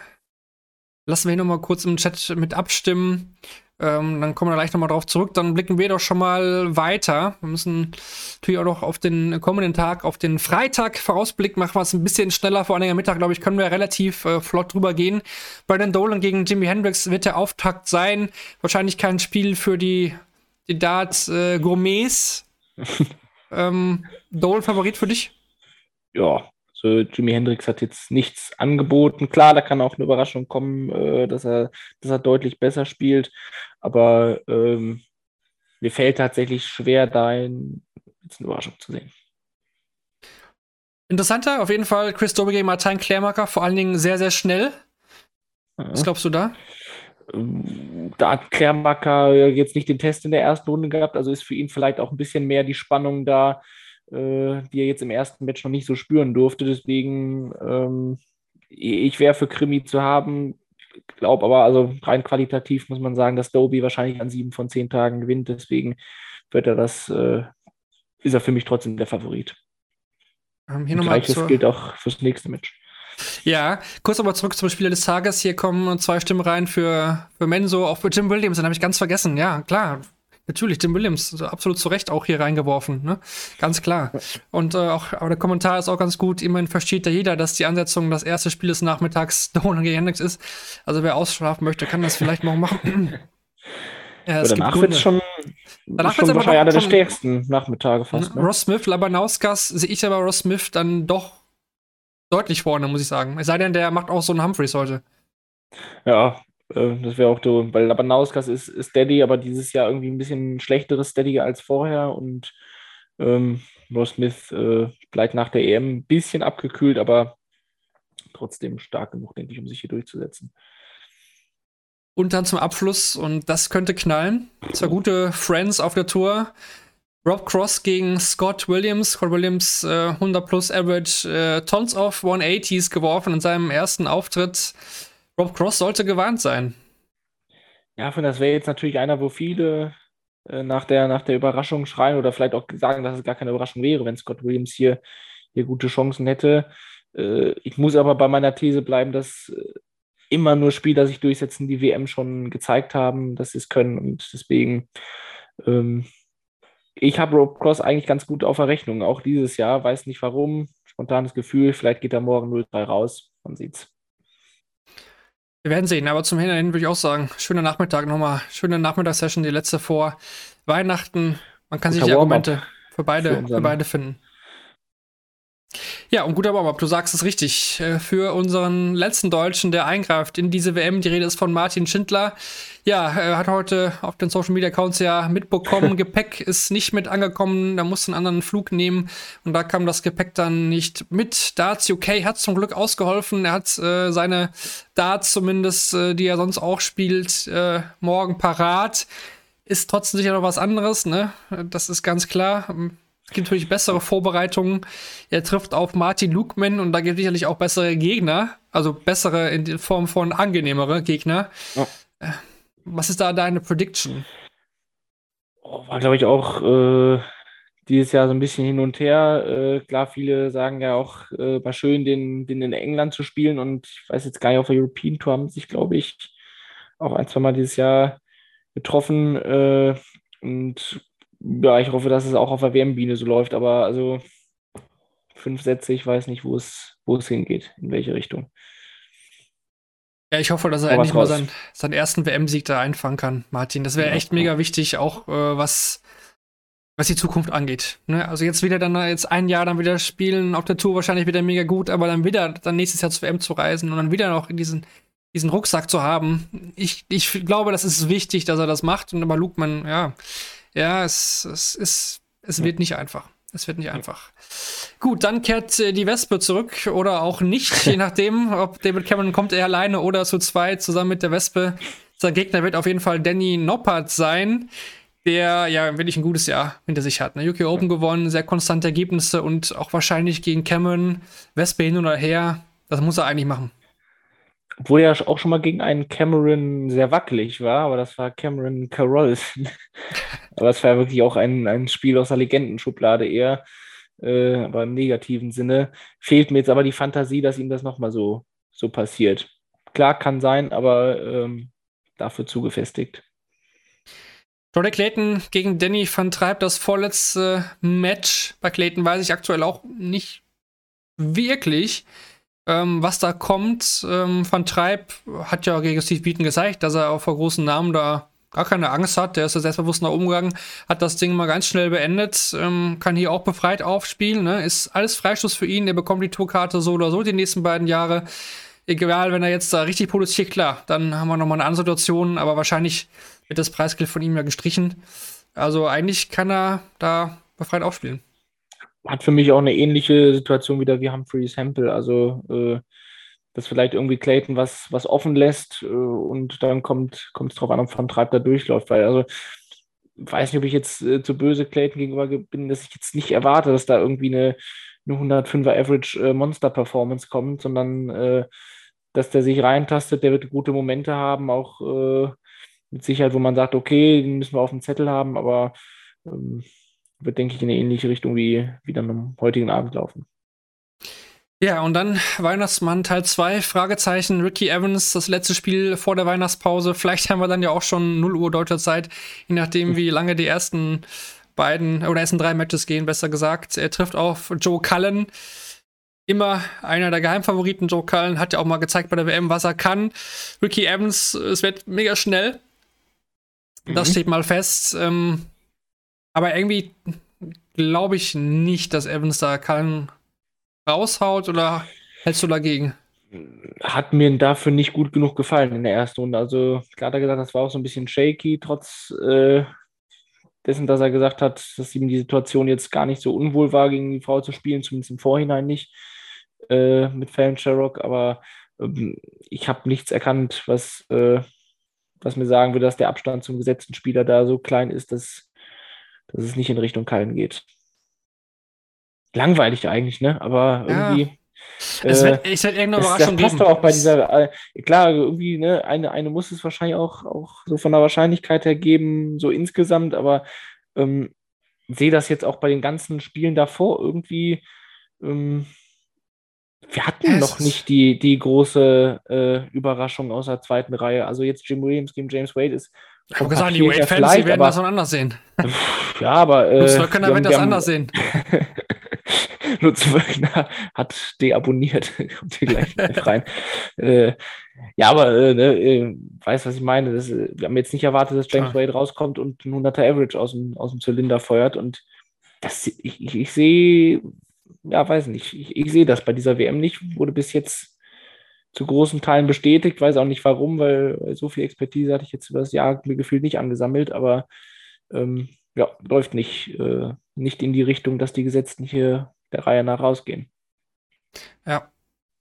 Lassen wir hier nochmal kurz im Chat mit abstimmen. Ähm, dann kommen wir gleich nochmal drauf zurück. Dann blicken wir doch schon mal weiter. Wir müssen natürlich auch noch auf den kommenden Tag, auf den Freitag Vorausblick machen wir es ein bisschen schneller. Vor allem am Mittag, glaube ich, können wir relativ äh, flott drüber gehen. Brandon Dolan gegen Jimi Hendrix wird der Auftakt sein. Wahrscheinlich kein Spiel für die, die Darts äh, Gourmets. ähm, Dolan Favorit für dich? Ja, so, Jimi Hendrix hat jetzt nichts angeboten. Klar, da kann auch eine Überraschung kommen, äh, dass, er, dass er deutlich besser spielt. Aber ähm, mir fällt tatsächlich schwer, da ein, jetzt eine Überraschung zu sehen. Interessanter, auf jeden Fall Chris Dobie gegen Martin Klärmacker, vor allen Dingen sehr, sehr schnell. Was glaubst du da? Ähm, da hat Klärmacker jetzt nicht den Test in der ersten Runde gehabt, also ist für ihn vielleicht auch ein bisschen mehr die Spannung da, äh, die er jetzt im ersten Match noch nicht so spüren durfte. Deswegen, ähm, ich wäre für Krimi zu haben. Glaube aber, also rein qualitativ muss man sagen, dass Doby wahrscheinlich an sieben von zehn Tagen gewinnt. Deswegen wird er das, äh, ist er für mich trotzdem der Favorit. Ähm, hier Gleiches gilt auch fürs nächste Match. Ja, kurz aber zurück zum Spieler des Tages. Hier kommen zwei Stimmen rein für, für Menso, auch für Jim Williams. Den habe ich ganz vergessen. Ja, klar. Natürlich, Tim Williams, absolut zu Recht auch hier reingeworfen, ne? Ganz klar. Und äh, auch, aber der Kommentar ist auch ganz gut. Immerhin versteht ja jeder, dass die Ansetzung das erste Spiel des Nachmittags Dolan gegen Hendrix ist. Also wer ausschlafen möchte, kann das vielleicht morgen machen. ja, es danach wird es schon, Danach schon wird's wahrscheinlich einer der stärksten Nachmittage fast. Ne? Ross Smith, Labanauskas sehe ich aber Ross Smith dann doch deutlich vorne, muss ich sagen. Es sei denn, der macht auch so einen Humphreys heute. Ja, äh, das wäre auch so, weil Labanauskas ist, ist Steady, aber dieses Jahr irgendwie ein bisschen schlechteres Steady als vorher und ähm, Ross Smith äh, bleibt nach der EM ein bisschen abgekühlt, aber trotzdem stark genug, denke ich, um sich hier durchzusetzen. Und dann zum Abschluss, und das könnte knallen. Zwei gute Friends auf der Tour. Rob Cross gegen Scott Williams. Scott Williams äh, 100 plus Average, äh, tons of 180s geworfen in seinem ersten Auftritt. Rob Cross sollte gewarnt sein. Ja, von das wäre jetzt natürlich einer, wo viele äh, nach der, nach der Überraschung schreien oder vielleicht auch sagen, dass es gar keine Überraschung wäre, wenn Scott Williams hier, hier gute Chancen hätte. Äh, ich muss aber bei meiner These bleiben, dass äh, immer nur Spieler sich durchsetzen, die WM schon gezeigt haben, dass sie es können. Und deswegen, ähm, ich habe Rob Cross eigentlich ganz gut auf der Rechnung, auch dieses Jahr. Weiß nicht warum. Spontanes Gefühl, vielleicht geht er morgen 0-3 raus. Man sieht's. Wir werden sehen, aber zum Hinterhin würde ich auch sagen, schöner Nachmittag nochmal, schöne Nachmittagssession, die letzte vor Weihnachten. Man kann sich die Argumente für beide, für beide finden. Ja, und guter Warm-up, du sagst es richtig. Äh, Für unseren letzten Deutschen, der eingreift in diese WM, die Rede ist von Martin Schindler. Ja, er hat heute auf den Social Media Accounts ja mitbekommen, Gepäck ist nicht mit angekommen, da musste einen anderen Flug nehmen und da kam das Gepäck dann nicht mit. Darts UK hat zum Glück ausgeholfen. Er hat äh, seine Darts zumindest, äh, die er sonst auch spielt, äh, morgen parat. Ist trotzdem sicher noch was anderes, ne? Das ist ganz klar. Es gibt natürlich bessere Vorbereitungen. Er trifft auf Martin Lukman und da gibt es sicherlich auch bessere Gegner. Also bessere in Form von angenehmere Gegner. Ja. Äh, Was ist da deine Prediction? Oh, war, glaube ich, auch äh, dieses Jahr so ein bisschen hin und her. Äh, klar, viele sagen ja auch, äh, war schön, den, den in England zu spielen. Und ich weiß jetzt gar nicht, auf der European Tour haben sich, glaube ich, auch ein, zwei Mal dieses Jahr getroffen. Äh, und ja, ich hoffe, dass es auch auf der WM-Biene so läuft. Aber also fünf Sätze, ich weiß nicht, wo es, wo es hingeht, in welche Richtung. Ja, ich hoffe, dass er Aber endlich mal seinen, seinen ersten WM-Sieg da einfangen kann, Martin. Das wäre Ja, echt mega wichtig, auch äh, was, was die Zukunft angeht. Ne? Also jetzt wieder dann jetzt ein Jahr dann wieder spielen, auf der Tour wahrscheinlich wieder mega gut, aber dann wieder dann nächstes Jahr zur WM zu reisen und dann wieder noch in diesen, diesen Rucksack zu haben. Ich, ich glaube, das ist wichtig, dass er das macht. Und aber Lukman, ja, ja, es, es ist, es wird nicht einfach. Es wird nicht einfach. Gut, dann kehrt äh, die Wespe zurück oder auch nicht, je nachdem, ob David Cameron kommt er alleine oder zu zweit zusammen mit der Wespe. Sein Gegner wird auf jeden Fall Danny Noppert sein, der ja wirklich ein gutes Jahr hinter sich hat. Ne? UK Open gewonnen, sehr konstante Ergebnisse und auch wahrscheinlich gegen Cameron, Wespe hin oder her. Das muss er eigentlich machen. Obwohl er auch schon mal gegen einen Cameron sehr wackelig war, aber das war Cameron Carroll. aber es war ja wirklich auch ein, ein Spiel aus der Legendenschublade eher, äh, aber im negativen Sinne. Fehlt mir jetzt aber die Fantasie, dass ihm das nochmal so, so passiert. Klar, kann sein, aber ähm, dafür zugefestigt. Jordan Clayton gegen Danny van Treib, das vorletzte Match. Bei Clayton weiß ich aktuell auch nicht wirklich, ähm, was da kommt. Ähm, van Treib hat ja gegen Steve Beaton gezeigt, dass er auch vor großen Namen da gar keine Angst hat. Der ist da selbstbewusst nach oben gegangen, hat das Ding mal ganz schnell beendet, ähm, kann hier auch befreit aufspielen. Ne? Ist alles Freistoß für ihn. Der bekommt die Tourkarte so oder so die nächsten beiden Jahre. Egal, wenn er jetzt da richtig produziert, klar, dann haben wir nochmal eine andere Situation, aber wahrscheinlich wird das Preisgeld von ihm ja gestrichen. Also eigentlich kann er da befreit aufspielen. Hat für mich auch eine ähnliche Situation wieder wie Humphreys Hempel. Also, äh, dass vielleicht irgendwie Clayton was, was offen lässt äh, und dann kommt es drauf an, ob Van Treib da durchläuft. Weil, also, weiß nicht, ob ich jetzt äh, zu böse Clayton gegenüber bin, dass ich jetzt nicht erwarte, dass da irgendwie eine, eine 105er Average äh, Monster Performance kommt, sondern äh, dass der sich reintastet, der wird gute Momente haben, auch äh, mit Sicherheit, wo man sagt, okay, den müssen wir auf dem Zettel haben, aber ähm, wird, denke ich, in eine ähnliche Richtung wie, wie dann am heutigen Abend laufen. Ja, und dann Weihnachtsmann Teil 2, Fragezeichen, Ricky Evans, das letzte Spiel vor der Weihnachtspause. Vielleicht haben wir dann ja auch schon 0 Uhr deutscher Zeit, je nachdem, wie lange die ersten beiden oder ersten drei Matches gehen, besser gesagt. Er trifft auf Joe Cullen. Immer einer der Geheimfavoriten. Joe Cullen hat ja auch mal gezeigt bei der WM, was er kann. Ricky Evans, es wird mega schnell. Das Mhm. steht mal fest. Ähm, Aber irgendwie glaube ich nicht, dass Evans da keinen raushaut oder hältst du dagegen? Hat mir dafür nicht gut genug gefallen in der ersten Runde. Also, klar hat er gesagt, das war auch so ein bisschen shaky, trotz äh, dessen, dass er gesagt hat, dass ihm die Situation jetzt gar nicht so unwohl war, gegen die Frau zu spielen, zumindest im Vorhinein nicht äh, mit Fallon Sherrock. Aber ähm, ich habe nichts erkannt, was, äh, was mir sagen würde, dass der Abstand zum gesetzten Spieler da so klein ist, dass, dass es nicht in Richtung Kallen geht. Langweilig eigentlich, ne? Aber irgendwie. Es wird, ich werde irgendeine Überraschung das, das passt doch auch bei dieser, äh, klar, irgendwie, ne, eine, eine muss es wahrscheinlich auch, auch so von der Wahrscheinlichkeit her geben, so insgesamt, aber ähm, sehe das jetzt auch bei den ganzen Spielen davor irgendwie, ähm, wir hatten ja, noch nicht die, die große äh, Überraschung aus der zweiten Reihe. Also jetzt Jim Williams gegen James Wade ist. Ich habe gesagt, die Wade-Fans, die werden das anders sehen. Ja, aber. Äh, Lutz wird das anders sehen. Lutz Wöckner hat deabonniert. Kommt hier gleich rein. Äh, ja, aber äh, ne, äh, weiß, was ich meine. Das, äh, wir haben jetzt nicht erwartet, dass James Wade rauskommt und ein 100er Average aus dem, aus dem Zylinder feuert. Und das, ich, ich, ich sehe ja, weiß nicht, ich, ich sehe das bei dieser WM nicht, wurde bis jetzt zu großen Teilen bestätigt, weiß auch nicht warum, weil, weil so viel Expertise hatte ich jetzt über das Jahr mir gefühlt nicht angesammelt, aber ähm, ja, läuft nicht, äh, nicht in die Richtung, dass die Gesetzten hier der Reihe nach rausgehen. Ja,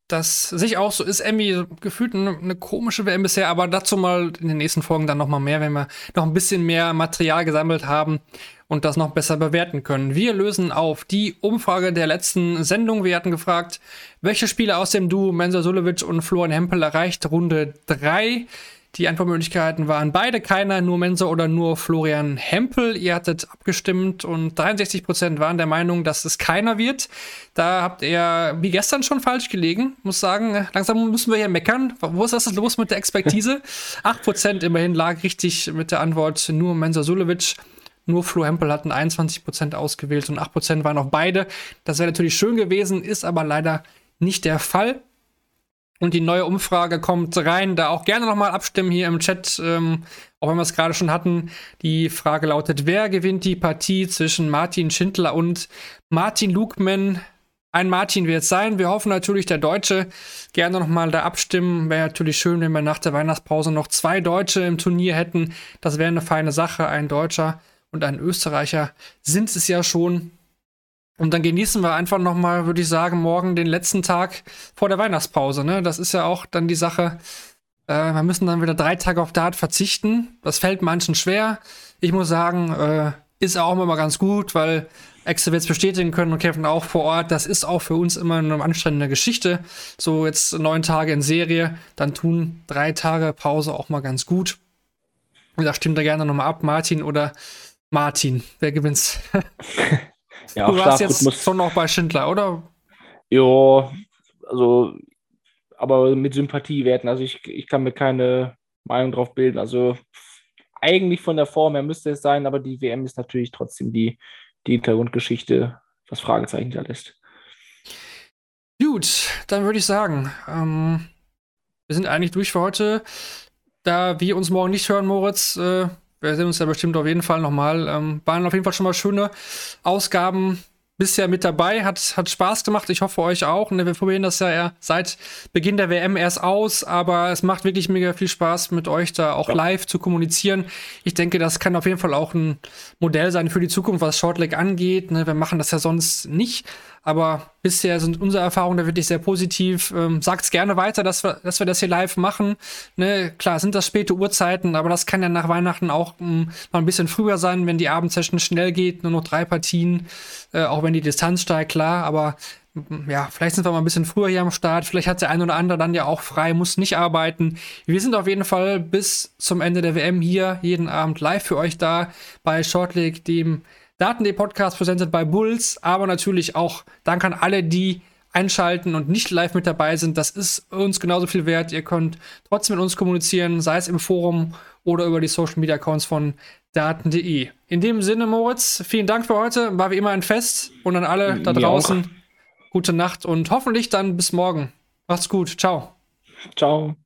das sich auch so ist. Emmy gefühlt eine, eine, komische WM bisher, aber dazu mal in den nächsten Folgen dann noch mal mehr, wenn wir noch ein bisschen mehr Material gesammelt haben und das noch besser bewerten können. Wir lösen auf die Umfrage der letzten Sendung. Wir hatten gefragt, welche Spieler aus dem Duo Mensa Sulevic und Florian Hempel erreicht Runde 3. Die Antwortmöglichkeiten waren beide keiner, nur Mensa oder nur Florian Hempel. Ihr hattet abgestimmt und 63% waren der Meinung, dass es keiner wird. Da habt ihr wie gestern schon falsch gelegen. Muss sagen, langsam müssen wir hier meckern. Wo ist das los mit der Expertise? 8% immerhin lag richtig mit der Antwort nur Mensa Sulevic. Nur Flo Hempel hatten 21% ausgewählt und 8% waren auch beide. Das wäre natürlich schön gewesen, ist aber leider nicht der Fall. Und die neue Umfrage kommt rein. Da auch gerne nochmal abstimmen hier im Chat, ähm, auch wenn wir es gerade schon hatten. Die Frage lautet: Wer gewinnt die Partie zwischen Martin Schindler und Martin Lugman? Ein Martin wird es sein. Wir hoffen natürlich, der Deutsche. Gerne nochmal da abstimmen. Wäre natürlich schön, wenn wir nach der Weihnachtspause noch zwei Deutsche im Turnier hätten. Das wäre eine feine Sache. Ein Deutscher und ein Österreicher sind es ja schon. Und dann genießen wir einfach noch mal, würde ich sagen, morgen den letzten Tag vor der Weihnachtspause. Ne? Das ist ja auch dann die Sache. Äh, wir müssen dann wieder drei Tage auf Dart verzichten. Das fällt manchen schwer. Ich muss sagen, äh, ist auch immer mal ganz gut, weil Exe wird es bestätigen können und Kevin auch vor Ort. Das ist auch für uns immer eine anstrengende Geschichte. So jetzt neun Tage in Serie, dann tun drei Tage Pause auch mal ganz gut. Und da stimmt da gerne nochmal ab, Martin oder Martin. Wer gewinnt? Ja, du warst jetzt schon noch bei Schindler, oder? Ja, also, aber mit Sympathie werden. Also ich, ich kann mir keine Meinung drauf bilden. Also eigentlich von der Form her müsste es sein, aber die WM ist natürlich trotzdem die, die Hintergrundgeschichte, was Fragezeichen da lässt. Gut, dann würde ich sagen, ähm, wir sind eigentlich durch für heute. Da wir uns morgen nicht hören, Moritz, äh, wir sehen uns ja bestimmt auf jeden Fall nochmal. Ähm, waren auf jeden Fall schon mal schöne Ausgaben bisher mit dabei. Hat, hat Spaß gemacht. Ich hoffe euch auch. Ne, wir probieren das ja seit Beginn der WM erst aus, aber es macht wirklich mega viel Spaß, mit euch da auch ja. live zu kommunizieren. Ich denke, das kann auf jeden Fall auch ein Modell sein für die Zukunft, was Shortleg angeht. Ne, wir machen das ja sonst nicht. Aber bisher sind unsere Erfahrungen da wirklich sehr positiv. Ähm, sagt's gerne weiter, dass wir, dass wir das hier live machen. Ne, klar, sind das späte Uhrzeiten, aber das kann ja nach Weihnachten auch ähm, mal ein bisschen früher sein, wenn die Abendsession schnell geht, nur noch drei Partien, äh, auch wenn die Distanz steigt, klar, aber mm, ja, vielleicht sind wir mal ein bisschen früher hier am Start. Vielleicht hat der ein oder andere dann ja auch frei, muss nicht arbeiten. Wir sind auf jeden Fall bis zum Ende der WM hier jeden Abend live für euch da bei Shortleg, dem Daten.de Podcast präsentiert bei Bulls, aber natürlich auch Dank an alle, die einschalten und nicht live mit dabei sind. Das ist uns genauso viel wert. Ihr könnt trotzdem mit uns kommunizieren, sei es im Forum oder über die Social Media Accounts von Daten.de. In dem Sinne, Moritz, vielen Dank für heute. War wie immer ein Fest und an alle da draußen gute Nacht und hoffentlich dann bis morgen. Macht's gut. Ciao. Ciao.